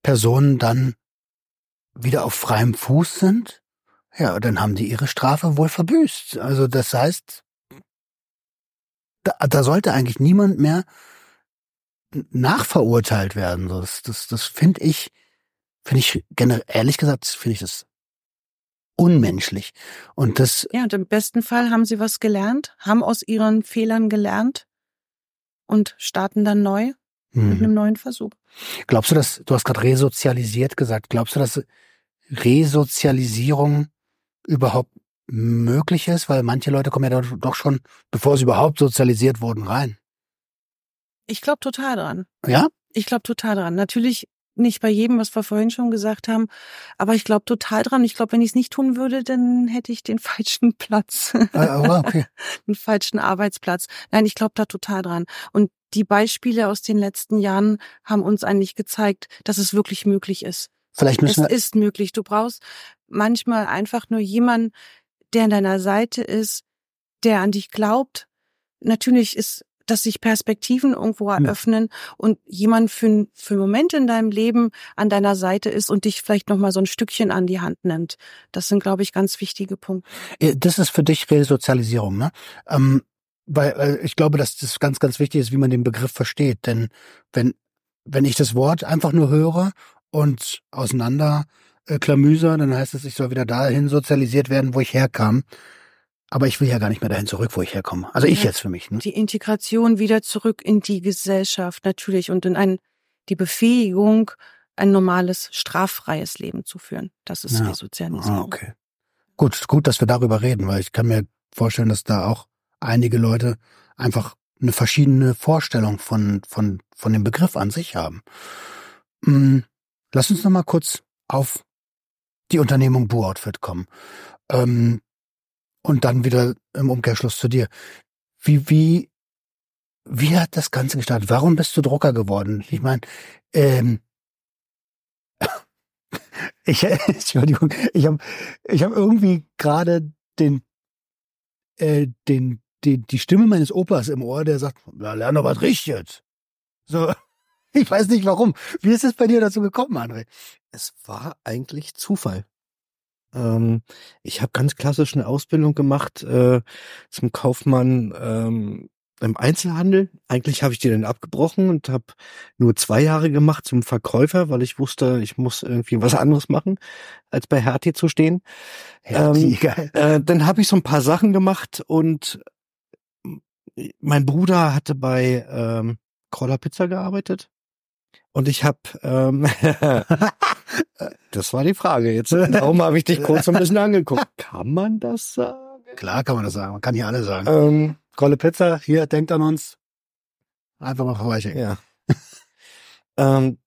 Personen dann wieder auf freiem Fuß sind, ja, dann haben die ihre Strafe wohl verbüßt. Also das heißt, da, da sollte eigentlich niemand mehr nachverurteilt werden. Das, das, das finde ich, finde ich generell, ehrlich gesagt, finde ich das unmenschlich. Und das, Ja, und im besten Fall haben sie was gelernt, haben aus ihren Fehlern gelernt und starten dann neu mit hm. einem neuen Versuch. Glaubst du, dass, du hast gerade resozialisiert gesagt, glaubst du, dass Resozialisierung überhaupt möglich ist? Weil manche Leute kommen ja doch- doch schon, bevor sie überhaupt sozialisiert wurden, rein. Ich glaube total dran. Ja? Ich glaube total dran. Natürlich nicht bei jedem, was wir vorhin schon gesagt haben, aber ich glaube total dran. Ich glaube, wenn ich es nicht tun würde, dann hätte ich den falschen Platz, Äh, aber okay. den falschen Arbeitsplatz. Nein, ich glaube da total dran. Und die Beispiele aus den letzten Jahren haben uns eigentlich gezeigt, dass es wirklich möglich ist. Vielleicht Es müssen wir, ist möglich. Du brauchst manchmal einfach nur jemanden, der an deiner Seite ist, der an dich glaubt. Natürlich ist, dass sich Perspektiven irgendwo eröffnen und jemand für, für einen Moment in deinem Leben an deiner Seite ist und dich vielleicht noch mal so ein Stückchen an die Hand nimmt. Das sind, glaube ich, ganz wichtige Punkte. äh, das ist für dich Resozialisierung, ne? Ähm, weil äh, ich glaube, dass das ganz, ganz wichtig ist, wie man den Begriff versteht. Denn wenn, wenn ich das Wort einfach nur höre und auseinander äh, klamüser, dann heißt es, ich soll wieder dahin sozialisiert werden, wo ich herkam. Aber ich will ja gar nicht mehr dahin zurück, wo ich herkomme. Also ich jetzt für mich. Ne? Die Integration wieder zurück in die Gesellschaft natürlich und in ein, die Befähigung, ein normales, straffreies Leben zu führen. Das ist Ja. Resozialisierung. Ah, okay. Gut, gut, dass wir darüber reden, weil ich kann mir vorstellen, dass da auch einige Leute einfach eine verschiedene Vorstellung von, von, von dem Begriff an sich haben. Hm, lass uns noch mal kurz auf die Unternehmung Boo Outfit kommen. Ähm, und dann wieder im Umkehrschluss zu dir. Wie, wie, wie hat das Ganze gestartet? Warum bist du Drucker geworden? Ich meine, ähm, ich, Entschuldigung, ich habe ich hab irgendwie gerade den, äh, den, die, die Stimme meines Opas im Ohr, der sagt, ja, lern doch was Richtiges. So, ich weiß nicht warum. Wie ist es bei dir dazu gekommen, André? Es war eigentlich Zufall. Ähm, ich habe ganz klassisch eine Ausbildung gemacht äh, zum Kaufmann ähm, im Einzelhandel. Eigentlich habe ich die dann abgebrochen und habe nur zwei Jahre gemacht zum Verkäufer, weil ich wusste, ich muss irgendwie was anderes machen, als bei Hertie zu stehen. Hertie, ähm, geil. Äh, dann habe ich so ein paar Sachen gemacht und mein Bruder hatte bei ähm, Crawler Pizza gearbeitet. Und ich habe, ähm, das war die Frage jetzt. Darum habe ich dich kurz so ein bisschen angeguckt. Kann man das sagen? Klar kann man das sagen. Man kann hier alle sagen. Ähm, Kolle Pizza, hier, denkt an uns. Einfach mal vorbeischicken. Ja. ähm,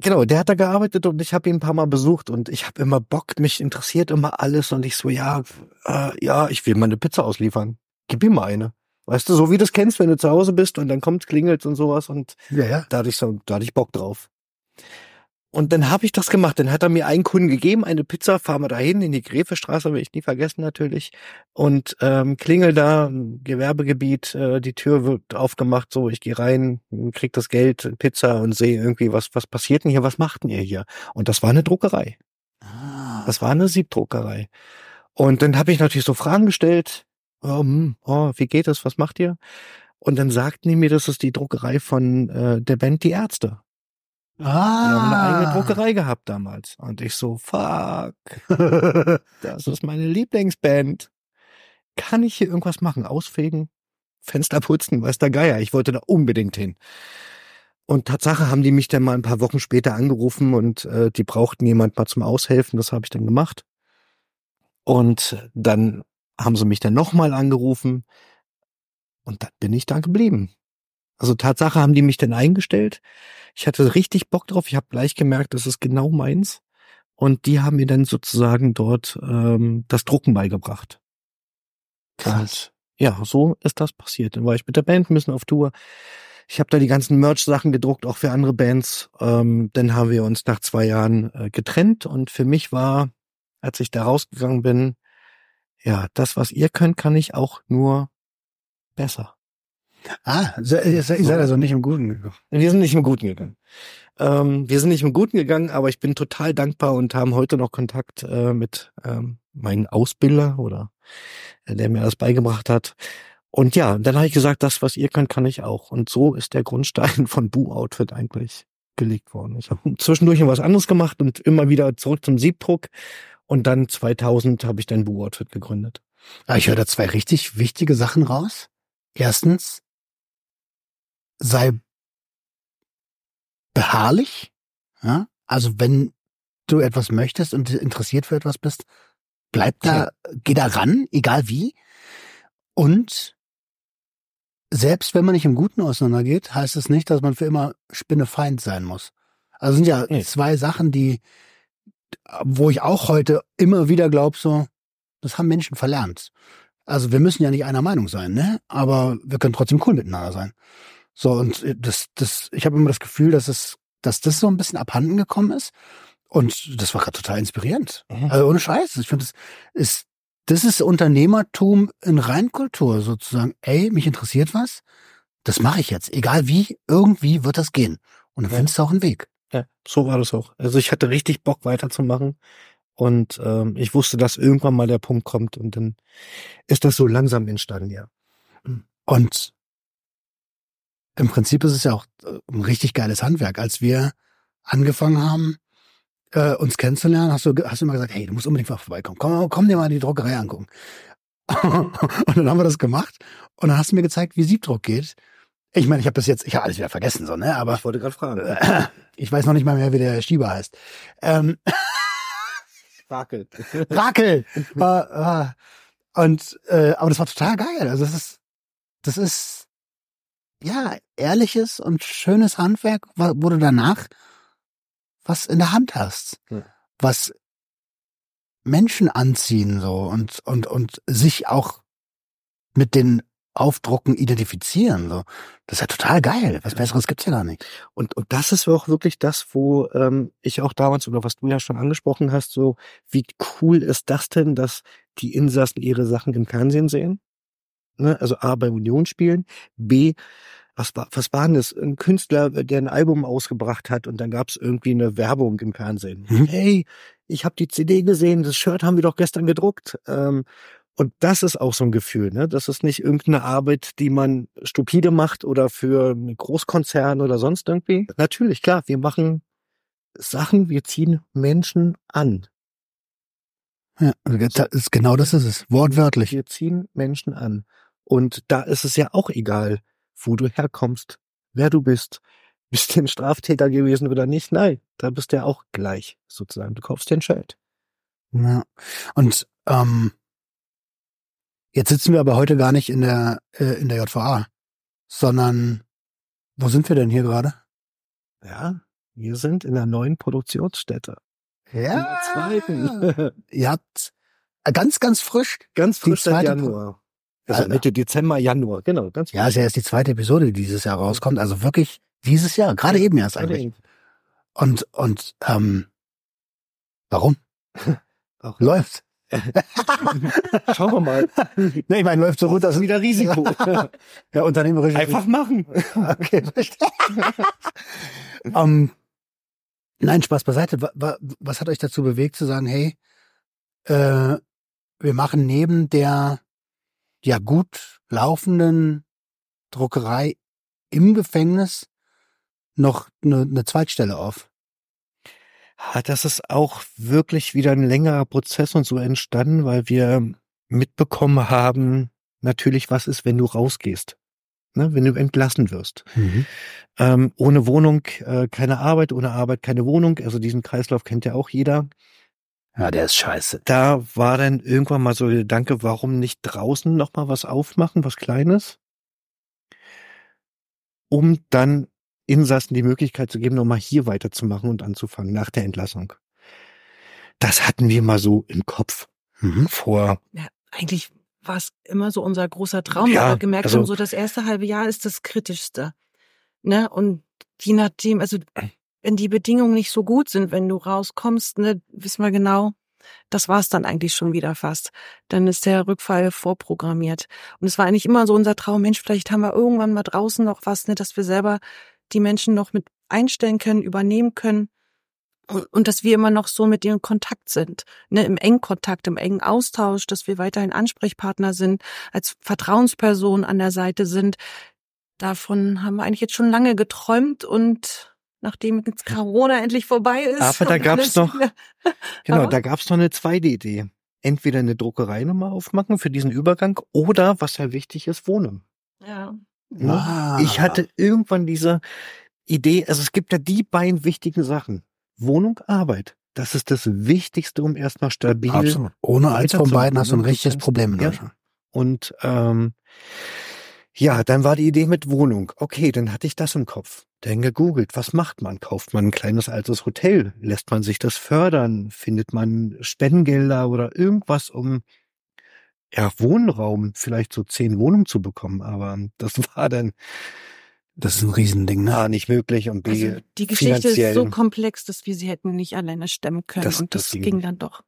genau, der hat da gearbeitet und ich habe ihn ein paar Mal besucht und ich habe immer Bock, mich interessiert immer alles und ich so, ja, äh, ja, ich will mal eine Pizza ausliefern. Gib ihm mal eine. Weißt du, so wie du es kennst, wenn du zu Hause bist und dann kommt, klingelt und sowas und Ja, ja. da hatte ich so, da hatte ich Bock drauf. Und dann habe ich das gemacht. Dann hat er mir einen Kunden gegeben, eine Pizza, fahren wir dahin in die Gräfestraße, will ich nie vergessen natürlich. Und ähm, klingel da, Gewerbegebiet, äh, die Tür wird aufgemacht, so ich gehe rein, krieg das Geld, Pizza und sehe irgendwie, was was passiert denn hier, was macht denn ihr hier? Und das war eine Druckerei. Ah, Das war eine Siebdruckerei. Und dann habe ich natürlich so Fragen gestellt. Oh, oh, wie geht es? Was macht ihr? Und dann sagten die mir, das ist die Druckerei von äh, der Band Die Ärzte. Die haben eine eigene ah. Druckerei gehabt damals. Und ich so, fuck, das ist meine Lieblingsband. Kann ich hier irgendwas machen? Ausfegen? Fenster putzen? Weiß der Geier. Ich wollte da unbedingt hin. Und Tatsache haben die mich dann mal ein paar Wochen später angerufen und äh, die brauchten jemand mal zum Aushelfen. Das habe ich dann gemacht. Und dann haben sie mich dann nochmal angerufen. Und dann bin ich da geblieben. Also Tatsache haben die mich dann eingestellt. Ich hatte richtig Bock drauf. Ich habe gleich gemerkt, das ist genau meins. Und die haben mir dann sozusagen dort ähm, das Drucken beigebracht. Und ja, so ist das passiert. Dann war ich mit der Band ein bisschen auf Tour. Ich habe da die ganzen Merch-Sachen gedruckt, auch für andere Bands. Ähm, dann haben wir uns nach zwei Jahren äh, getrennt. Und für mich war, als ich da rausgegangen bin, ja, das, was ihr könnt, kann ich auch nur besser. Ah, ihr seid also nicht im Guten gekommen. Wir sind nicht im Guten gegangen. Ähm, wir sind nicht im Guten gegangen, aber ich bin total dankbar und haben heute noch Kontakt äh, mit ähm, meinem Ausbilder oder äh, der mir das beigebracht hat. Und ja, dann habe ich gesagt, das, was ihr könnt, kann ich auch. Und so ist der Grundstein von Boo Outfit eigentlich gelegt worden. Ich habe zwischendurch noch was anderes gemacht und immer wieder zurück zum Siebdruck. Und dann 2000 habe ich dann Boo Outfit gegründet. Ah, ich höre da zwei richtig wichtige Sachen raus. Erstens, sei beharrlich. Ja? Also wenn du etwas möchtest und interessiert für etwas bist, bleib da, geh da ran, egal wie. Und selbst wenn man nicht im Guten auseinandergeht, heißt es nicht, dass man für immer Spinnefeind sein muss. Also sind ja Nee. zwei Sachen, die, wo ich auch heute immer wieder glaube, so, das haben Menschen verlernt. Also wir müssen ja nicht einer Meinung sein, ne? Aber wir können trotzdem cool miteinander sein. So und das, das, ich habe immer das Gefühl, dass es, dass das so ein bisschen abhanden gekommen ist. Und das war gerade total inspirierend. Mhm. Also ohne Scheiß. Ich finde, das ist, das ist Unternehmertum in Reinkultur sozusagen. Ey, mich interessiert was, das mache ich jetzt. Egal wie, irgendwie wird das gehen. Und dann Ja. findest du auch einen Weg. Ja, so war das auch. Also ich hatte richtig Bock weiterzumachen und ähm, ich wusste, dass irgendwann mal der Punkt kommt und dann ist das so langsam entstanden, ja. Und im Prinzip ist es ja auch äh, ein richtig geiles Handwerk. Als wir angefangen haben, äh, uns kennenzulernen, hast du, hast du immer gesagt, hey, du musst unbedingt mal vorbeikommen. Komm, komm dir mal die Druckerei angucken. und dann haben wir das gemacht und dann hast du mir gezeigt, wie Siebdruck geht. Ich meine, ich habe das jetzt, ich habe alles wieder vergessen, so, ne? Aber ich wollte gerade fragen. äh, ich weiß noch nicht mal mehr, wie der Schieber heißt. Ähm, Rakel. Rakel. äh, äh, und äh, aber das war total geil. Also das ist das ist ja ehrliches und schönes Handwerk, wo du danach was in der Hand hast, Ja. was Menschen anziehen so und und und sich auch mit den Aufdrucken identifizieren so. Das ist ja total geil. Was besseres gibt's ja gar nicht. Und, und das ist auch wirklich das, wo ähm, ich auch damals, oder was du ja schon angesprochen hast, so, wie cool ist das denn, dass die Insassen ihre Sachen im Fernsehen sehen? Ne? Also A, bei Union spielen, B, was war, was war denn das? Ein Künstler, der ein Album ausgebracht hat und dann gab es irgendwie eine Werbung im Fernsehen. Mhm. Hey, ich habe die CD gesehen, das Shirt haben wir doch gestern gedruckt. Ähm, Und das ist auch so ein Gefühl, ne? Das ist nicht irgendeine Arbeit, die man stupide macht oder für einen Großkonzern oder sonst irgendwie. Natürlich, klar, wir machen Sachen, wir ziehen Menschen an. Ja, das ist genau das ist es. Wortwörtlich. Wir ziehen Menschen an. Und da ist es ja auch egal, wo du herkommst, wer du bist. Bist du ein Straftäter gewesen oder nicht? Nein, da bist du ja auch gleich, sozusagen. Du kaufst dir ein Schild. Ja. Und ähm, jetzt sitzen wir aber heute gar nicht in der äh, in der JVA, sondern wo sind wir denn hier gerade? Ja, wir sind in der neuen Produktionsstätte. In der Ja. zweiten. Ihr habt äh, ganz, ganz frisch. Ganz frisch seit Januar. Also Alter. Mitte Dezember, Januar, genau, ganz Ja, ist ja erst die zweite Episode, die dieses Jahr rauskommt. Also wirklich dieses Jahr, gerade eben erst eigentlich. Und, und, ähm, warum? Auch. Läuft. Schauen wir mal. Ne, ich meine, läuft so gut, dass Wieder Risiko. ja, unternehmerisch. Einfach machen. Okay, verstehe. ähm, nein, Spaß beiseite. Wa- wa- Was hat euch dazu bewegt zu sagen, hey, äh, wir machen neben der ja gut laufenden Druckerei im Gefängnis noch eine, eine Zweitstelle auf? Ah, Das ist auch wirklich wieder ein längerer Prozess und so entstanden, weil wir mitbekommen haben, natürlich, was ist, wenn du rausgehst, ne, wenn du entlassen wirst. Ähm, ohne Wohnung äh, keine Arbeit, ohne Arbeit keine Wohnung. Also diesen Kreislauf kennt ja auch jeder. Ja, der ist scheiße. Da war dann irgendwann mal so der Gedanke, warum nicht draußen noch mal was aufmachen, was Kleines, um dann Insassen die Möglichkeit zu geben, noch mal hier weiterzumachen und anzufangen nach der Entlassung. Das hatten wir mal so im Kopf Mhm. vor. Ja, eigentlich war es immer so unser großer Traum, Ja, wir gemerkt also- haben, so das erste halbe Jahr ist das kritischste. Ne? Und je nachdem, also wenn die Bedingungen nicht so gut sind, wenn du rauskommst, ne, wissen wir genau, das war's dann eigentlich schon wieder fast. Dann ist der Rückfall vorprogrammiert. Und es war eigentlich immer so unser Traum, Mensch, vielleicht haben wir irgendwann mal draußen noch was, ne, dass wir selber die Menschen noch mit einstellen können, übernehmen können. Und, und dass wir immer noch so mit denen in Kontakt sind, ne, im engen Kontakt, im engen Austausch, dass wir weiterhin Ansprechpartner sind, als Vertrauensperson an der Seite sind. Davon haben wir eigentlich jetzt schon lange geträumt und nachdem jetzt Corona endlich vorbei ist. Aber da gab's noch- wieder- Genau, da gab's noch eine zweite Idee. Entweder eine Druckerei nochmal aufmachen für diesen Übergang oder, was ja wichtig ist, Wohnen. Ja. Ne? Ah. Ich hatte irgendwann diese Idee, also es gibt ja die beiden wichtigen Sachen. Wohnung, Arbeit. Das ist das Wichtigste, um erstmal stabil Absolut. Ohne eins von beiden hast du ein richtiges Problem in Ja. Und ähm, ja, dann war die Idee mit Wohnung. Okay, dann hatte ich das im Kopf. Dann gegoogelt, was macht man? Kauft man ein kleines altes Hotel? Lässt man sich das fördern? Findet man Spendengelder oder irgendwas, um ja, Wohnraum, vielleicht so zehn Wohnungen zu bekommen? Aber das war dann Das ist ein Riesending, ne? A, nicht möglich und B, Also die Geschichte ist so komplex, dass wir sie hätten nicht alleine stemmen können. Das- und das das, ging ging dann doch.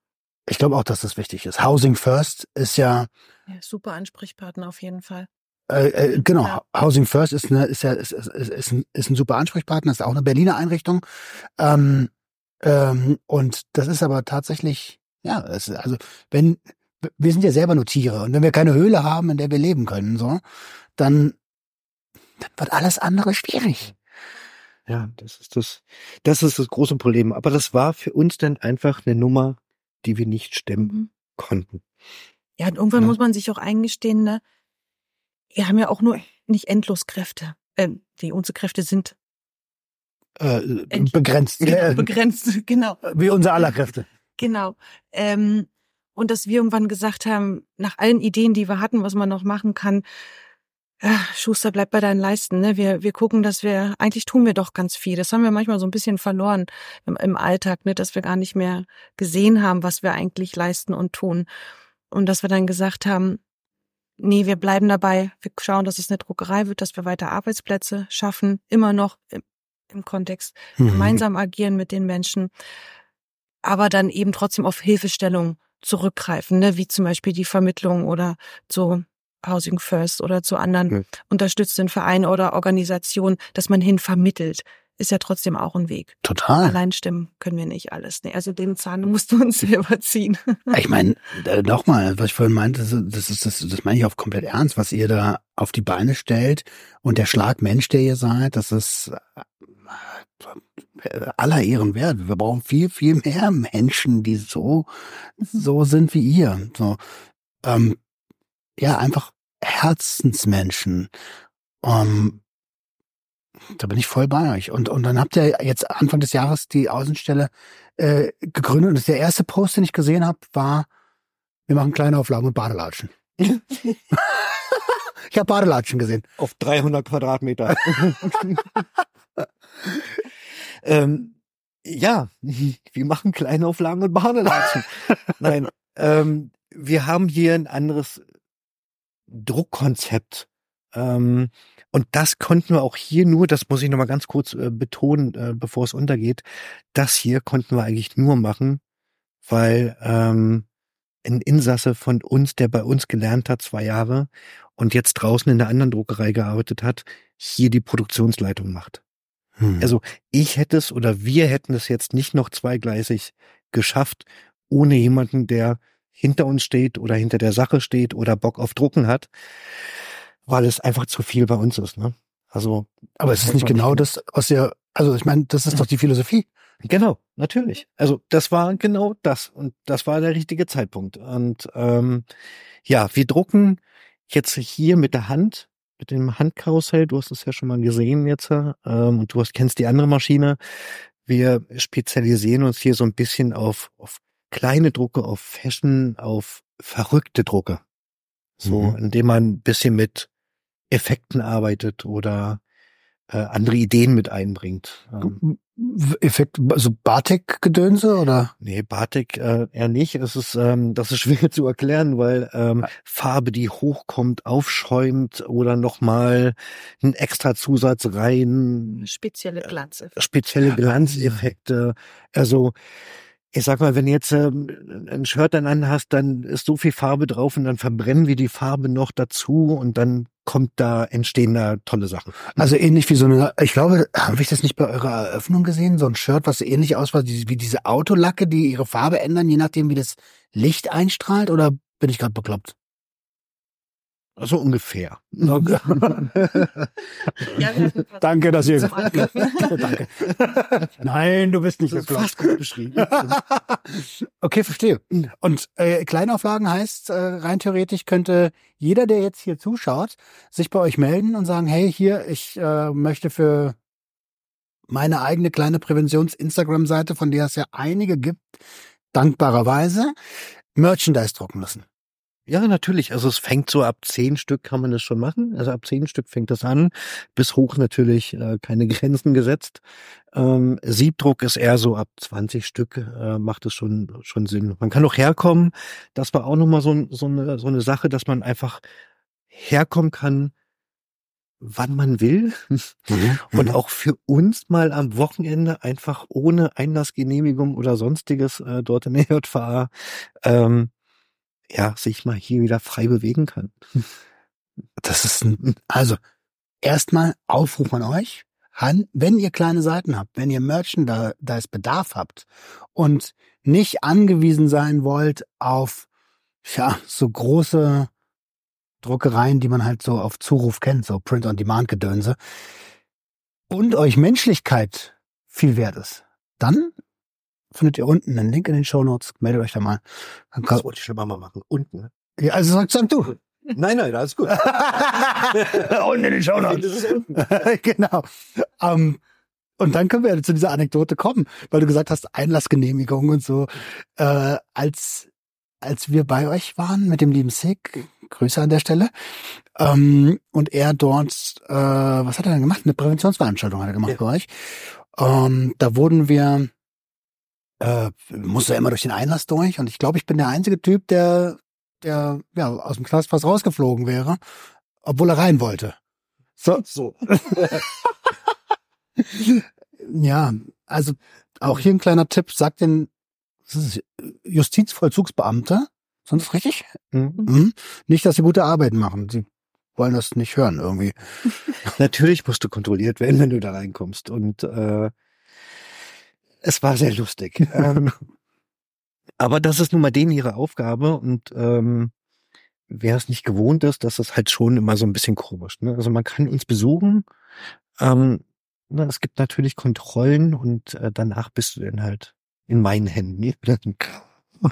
Ich glaube auch, dass das wichtig ist. Housing First ist ja, Ja, super Ansprechpartner auf jeden Fall. äh, äh, genau, Ja. Housing First ist, eine, ist ja ist, ist, ist, ist, ein, ist ein super Ansprechpartner, ist auch eine Berliner Einrichtung. Ähm, ähm, und das ist aber tatsächlich, ja, ist- also wenn wir sind ja selber nur Tiere und wenn wir keine Höhle haben, in der wir leben können, so, dann, dann wird alles andere schwierig. Ja, das ist das, das ist das große Problem. Aber das war für uns dann einfach eine Nummer, die wir nicht stemmen Mhm. konnten. Ja, und irgendwann Ja. muss man sich auch eingestehen, ne? Wir haben ja auch nur nicht endlos Kräfte. Ähm, die unsere Kräfte sind Äh, End- begrenzt. genau, Äh, begrenzt, genau. wie unser aller Kräfte. Genau. Ähm, und dass wir irgendwann gesagt haben, nach allen Ideen, die wir hatten, was man noch machen kann, Schuster, bleib bei deinen Leisten. Ne? Wir, wir gucken, dass wir, eigentlich tun wir doch ganz viel. Das haben wir manchmal so ein bisschen verloren im, im Alltag, ne? dass wir gar nicht mehr gesehen haben, was wir eigentlich leisten und tun. Und dass wir dann gesagt haben, nee, wir bleiben dabei, wir schauen, dass es eine Druckerei wird, dass wir weiter Arbeitsplätze schaffen, immer noch im, im Kontext Mhm. gemeinsam agieren mit den Menschen, aber dann eben trotzdem auf Hilfestellung zurückgreifen, ne? wie zum Beispiel die Vermittlung oder zu Housing First oder zu anderen Ja. unterstützenden Vereinen oder Organisationen, dass man hin vermittelt ist ja trotzdem auch ein Weg. Total. Allein stimmen können wir nicht alles. Nee, also den Zahn musst du uns selber ziehen. Ich meine, äh, nochmal, was ich vorhin meinte, das, ist das, das meine ich auch komplett ernst, was ihr da auf die Beine stellt und der Schlagmensch, der ihr seid, das ist aller Ehren wert. Wir brauchen viel, viel mehr Menschen, die so, so sind wie ihr. So, ähm, ja, einfach Herzensmenschen. Um, da bin ich voll bei euch. Und, und dann habt ihr jetzt Anfang des Jahres die Außenstelle äh, gegründet. Und der erste Post, den ich gesehen habe, war, wir machen kleine Auflagen und Badelatschen. ich habe Badelatschen gesehen. Auf 300 Quadratmeter. ähm, ja, wir machen kleine Auflagen und Badelatschen. Nein, ähm, wir haben hier ein anderes Druckkonzept. Ähm, und das konnten wir auch hier nur, das muss ich nochmal ganz kurz äh, betonen, äh, bevor es untergeht, das hier konnten wir eigentlich nur machen, weil ähm, ein Insasse von uns, der bei uns gelernt hat, zwei Jahre und jetzt draußen in der anderen Druckerei gearbeitet hat, hier die Produktionsleitung macht. Hm. Also ich hätte es oder wir hätten es jetzt nicht noch zweigleisig geschafft, ohne jemanden, der hinter uns steht oder hinter der Sache steht oder Bock auf Drucken hat, weil es einfach zu viel bei uns ist. Ne? Also, aber es ist nicht genau das, was ihr, also ich meine, das ist doch die Philosophie. Genau, natürlich. Also das war genau das und das war der richtige Zeitpunkt. Und ähm, ja, wir drucken jetzt hier mit der Hand, mit dem Handkarussell. Du hast es ja schon mal gesehen jetzt ähm, und du hast, kennst die andere Maschine. Wir spezialisieren uns hier so ein bisschen auf, auf kleine Drucke, auf Fashion, auf verrückte Drucke. So, mhm. indem man ein bisschen mit Effekten arbeitet oder äh, andere Ideen mit einbringt. Ähm, Effekt, also Batik-Gedönse oder? Nee, Batik äh, eher nicht. Es ist, ähm, das ist schwer zu erklären, weil ähm, Farbe, die hochkommt, aufschäumt oder nochmal ein extra Zusatz rein. Spezielle Glanzeffekte. Spezielle Glanzeffekte. Also ich sag mal, wenn jetzt ähm, ein Shirt dann anhast, dann ist so viel Farbe drauf und dann verbrennen wir die Farbe noch dazu und dann kommt da, entstehen da tolle Sachen. Also ähnlich wie so eine, ich glaube, habe ich das nicht bei eurer Eröffnung gesehen? So ein Shirt, was so ähnlich aussah wie diese Autolacke, die ihre Farbe ändern, je nachdem, wie das Licht einstrahlt? Oder bin ich gerade bekloppt? So ungefähr. Okay. ja, Danke, dass ihr. Danke. Nein, du bist nicht das fast gut beschrieben. okay, verstehe. Und äh, Kleinauflagen heißt, äh, rein theoretisch könnte jeder, der jetzt hier zuschaut, sich bei euch melden und sagen, hey, hier, ich äh, möchte für meine eigene kleine Präventions-Instagram-Seite, von der es ja einige gibt, dankbarerweise Merchandise drucken lassen. Ja, natürlich. Also es fängt so ab zehn Stück kann man das schon machen. Also ab zehn Stück fängt das an. Bis hoch natürlich äh, keine Grenzen gesetzt. Ähm, Siebdruck ist eher so ab 20 Stück äh, macht es schon schon Sinn. Man kann auch herkommen. Das war auch nochmal so, so, eine, so eine Sache, dass man einfach herkommen kann, wann man will. Mhm, und mhm. auch für uns mal am Wochenende einfach ohne Einlassgenehmigung oder sonstiges äh, dort in der JVA ähm, ja, sich mal hier wieder frei bewegen kann. Das ist ein, also erstmal Aufruf an euch. Wenn ihr kleine Seiten habt, wenn ihr Merchandise Bedarf habt und nicht angewiesen sein wollt auf ja, so große Druckereien, die man halt so auf Zuruf kennt, so Print-on-Demand-Gedönse, und euch Menschlichkeit viel wert ist, dann findet ihr unten einen Link in den Show Notes. Meldet euch da mal. Dann das wollte ich schon mal machen. Unten. Ne? Ja, also sag, sag du. Nein, nein, alles gut. unten in den Show Notes. genau. Um, und dann können wir zu dieser Anekdote kommen, weil du gesagt hast, Einlassgenehmigung und so. Äh, als, als wir bei euch waren mit dem lieben Sick, Grüße an der Stelle, ähm, und er dort, äh, was hat er denn gemacht? Eine Präventionsveranstaltung hat er gemacht ja. bei euch. Ähm, da wurden wir äh, muss ja immer durch den Einlass durch. Und ich glaube, ich bin der einzige Typ, der, der ja aus dem Knast fast rausgeflogen wäre, obwohl er rein wollte. So. so. ja, also auch hier ein kleiner Tipp, sagt den Justizvollzugsbeamte, sonst richtig? Mhm. Mhm. Nicht, dass sie gute Arbeit machen. Sie wollen das nicht hören irgendwie. Natürlich musst du kontrolliert werden, wenn du da reinkommst. Und äh, es war sehr lustig. ähm, aber das ist nun mal denen ihre Aufgabe und ähm, wer es nicht gewohnt ist, das ist halt schon immer so ein bisschen komisch. Ne? Also man kann uns besuchen. Ähm, na, es gibt natürlich Kontrollen und äh, danach bist du dann halt in meinen Händen.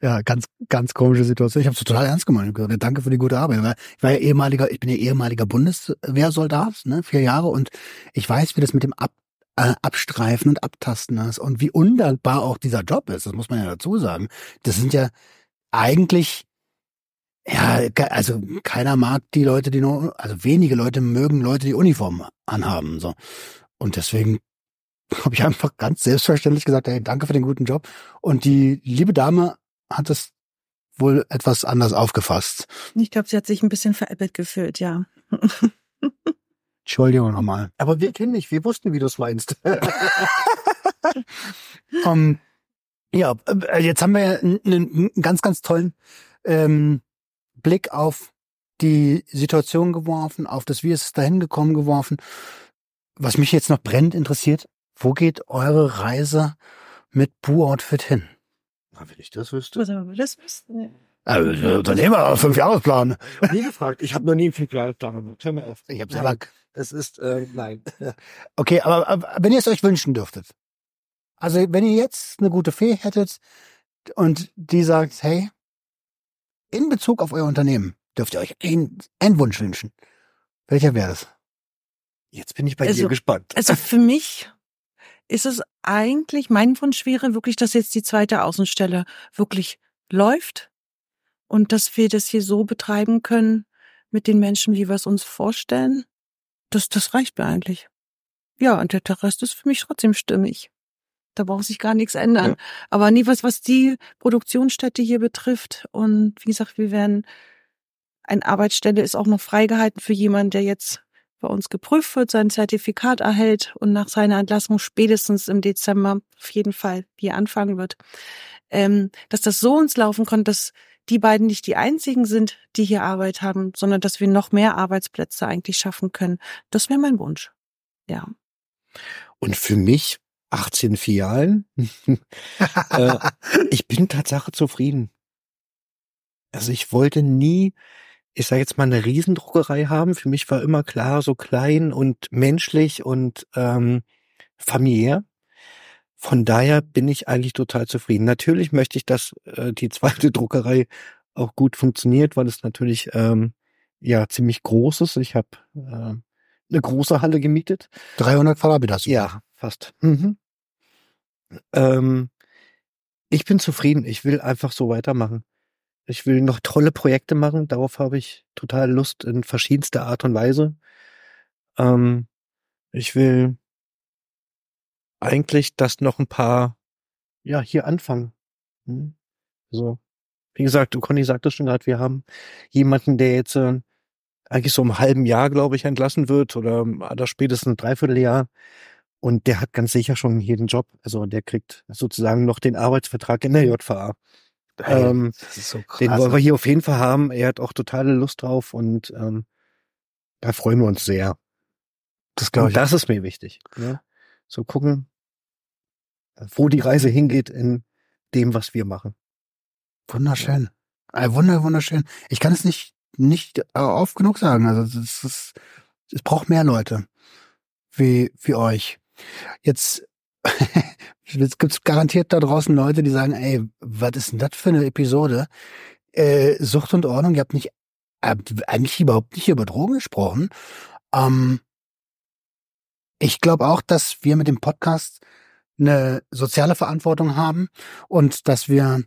Ja, ganz, ganz komische Situation. Ich habe es total ernst gemeint. Gesagt, Danke für die gute Arbeit. Ich war ja ehemaliger, ich bin ja ehemaliger Bundeswehrsoldat, ne, vier Jahre, und ich weiß, wie das mit dem Ab, Abstreifen und Abtasten ist und wie undankbar auch dieser Job ist. Das muss man ja dazu sagen. Das sind ja eigentlich ja, also keiner mag die Leute, die nur, also wenige Leute mögen Leute, die Uniform anhaben, so. Und deswegen habe ich einfach ganz selbstverständlich gesagt, hey, danke für den guten Job. Und die liebe Dame hat es wohl etwas anders aufgefasst. Ich glaube, sie hat sich ein bisschen veräppelt gefühlt, ja. Entschuldigung nochmal. Aber wir kennen dich, wir wussten, wie du es meinst. um, ja, äh, jetzt haben wir einen, ganz, ganz tollen ähm, Blick auf die Situation geworfen, auf das Wie ist es dahin gekommen geworfen. Was mich jetzt noch brennend interessiert, wo geht eure Reise mit Bu-Outfit hin? Na, wenn ich das wüsste. Was aber das wüssten? Also, Unternehmer, fünf Jahresplan. Ich hab nie gefragt. Ich habe noch nie einen Fünfjahresplan. Hör mir auf. Ich hab's aber, Es ist, äh, nein. okay, aber, aber wenn ihr es euch wünschen dürftet. Also, wenn ihr jetzt eine gute Fee hättet und die sagt, hey, in Bezug auf euer Unternehmen dürft ihr euch ein, einen Wunsch wünschen. Welcher wäre das? Jetzt bin ich bei Also- dir gespannt. Also für mich ist es eigentlich, mein Wunsch wäre wirklich, dass jetzt die zweite Außenstelle wirklich läuft und dass wir das hier so betreiben können mit den Menschen, wie wir es uns vorstellen. Das, das reicht mir eigentlich. Ja, und der Rest ist für mich trotzdem stimmig. Da braucht sich gar nichts ändern. Ja. Aber nie was, was die Produktionsstätte hier betrifft. Und wie gesagt, wir werden, eine Arbeitsstelle ist auch noch freigehalten für jemanden, der jetzt bei uns geprüft wird, sein Zertifikat erhält und nach seiner Entlassung spätestens im Dezember auf jeden Fall hier anfangen wird. Ähm, dass das so uns laufen kann, dass die beiden nicht die einzigen sind, die hier Arbeit haben, sondern dass wir noch mehr Arbeitsplätze eigentlich schaffen können. Das wäre mein Wunsch. Ja. Und für mich 18 Filialen. äh, ich bin Tatsache zufrieden. Also ich wollte nie, ich sage jetzt mal, eine Riesendruckerei haben. Für mich war immer klar, so klein und menschlich und ähm, familiär. Von daher bin ich eigentlich total zufrieden. Natürlich möchte ich, dass äh, die zweite Druckerei auch gut funktioniert, weil es natürlich ähm, ja ziemlich groß ist. Ich habe äh, eine große Halle gemietet. 300 Quadratmeter. Ja, fast. Mhm. Ähm, ich bin zufrieden. Ich will einfach so weitermachen. Ich will noch tolle Projekte machen. Darauf habe ich total Lust in verschiedenster Art und Weise. Ähm, ich will eigentlich, dass noch ein paar, ja, hier anfangen. Hm? So. Wie gesagt, du Conny sagte schon gerade, wir haben jemanden, der jetzt äh, eigentlich so im halben Jahr, glaube ich, entlassen wird oder, oder spätestens ein Dreivierteljahr. Und der hat ganz sicher schon jeden Job. Also der kriegt sozusagen noch den Arbeitsvertrag in der JVA. Hey, ähm, das ist so krass. Den wollen wir hier auf jeden Fall haben. Er hat auch totale Lust drauf und ähm, da freuen wir uns sehr. das glaube Und ich. das ist mir wichtig. Ne? So gucken, wo die Reise hingeht in dem, was wir machen. Wunderschön. Äh, wunder, wunderschön. Ich kann es nicht, nicht äh, oft genug sagen. Also es ist, es braucht mehr Leute wie, wie euch. Jetzt, jetzt gibt's garantiert da draußen Leute, die sagen, ey, was ist denn das für eine Episode? Äh, Sucht und Ordnung, ihr habt nicht, habt eigentlich überhaupt nicht über Drogen gesprochen. Ähm, ich glaube auch, dass wir mit dem Podcast eine soziale Verantwortung haben und dass wir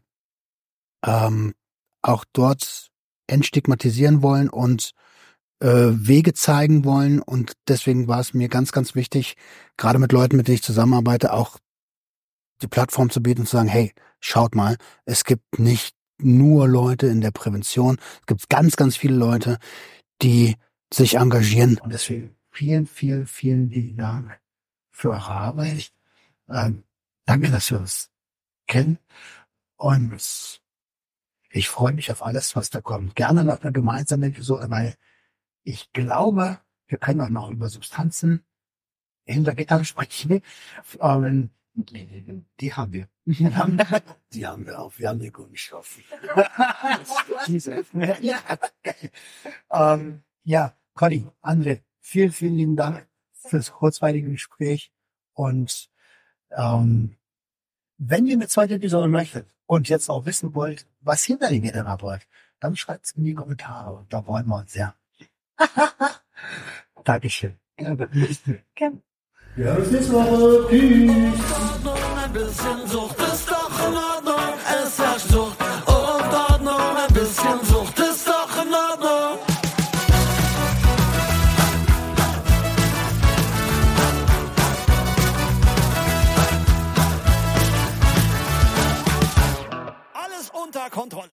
ähm, auch dort entstigmatisieren wollen und äh, Wege zeigen wollen. Und deswegen war es mir ganz, ganz wichtig, gerade mit Leuten, mit denen ich zusammenarbeite, auch die Plattform zu bieten und zu sagen, hey, schaut mal, es gibt nicht nur Leute in der Prävention, es gibt ganz, ganz viele Leute, die sich engagieren. Und deswegen vielen, vielen, vielen lieben Dank für eure Arbeit. Ähm, danke, dass wir uns kennen. Und Ich freue mich auf alles, was da kommt. Gerne noch eine gemeinsame Episode, weil ich glaube, wir können auch noch über Substanzen hinter Gittern sprechen. Ähm, die haben wir. Die haben wir auch. Wir haben die Kunststoff. ja. ähm, ja, Conny, André, vielen, vielen lieben Dank fürs kurzweilige Gespräch. Und ähm, wenn ihr eine zweite Episode möchtet und jetzt auch wissen wollt, was hinter den Gittern abläuft, dann schreibt es in die Kommentare. Da freuen wir uns sehr. Dankeschön. Gerne. Ja, bis nächste Woche. Tschüss.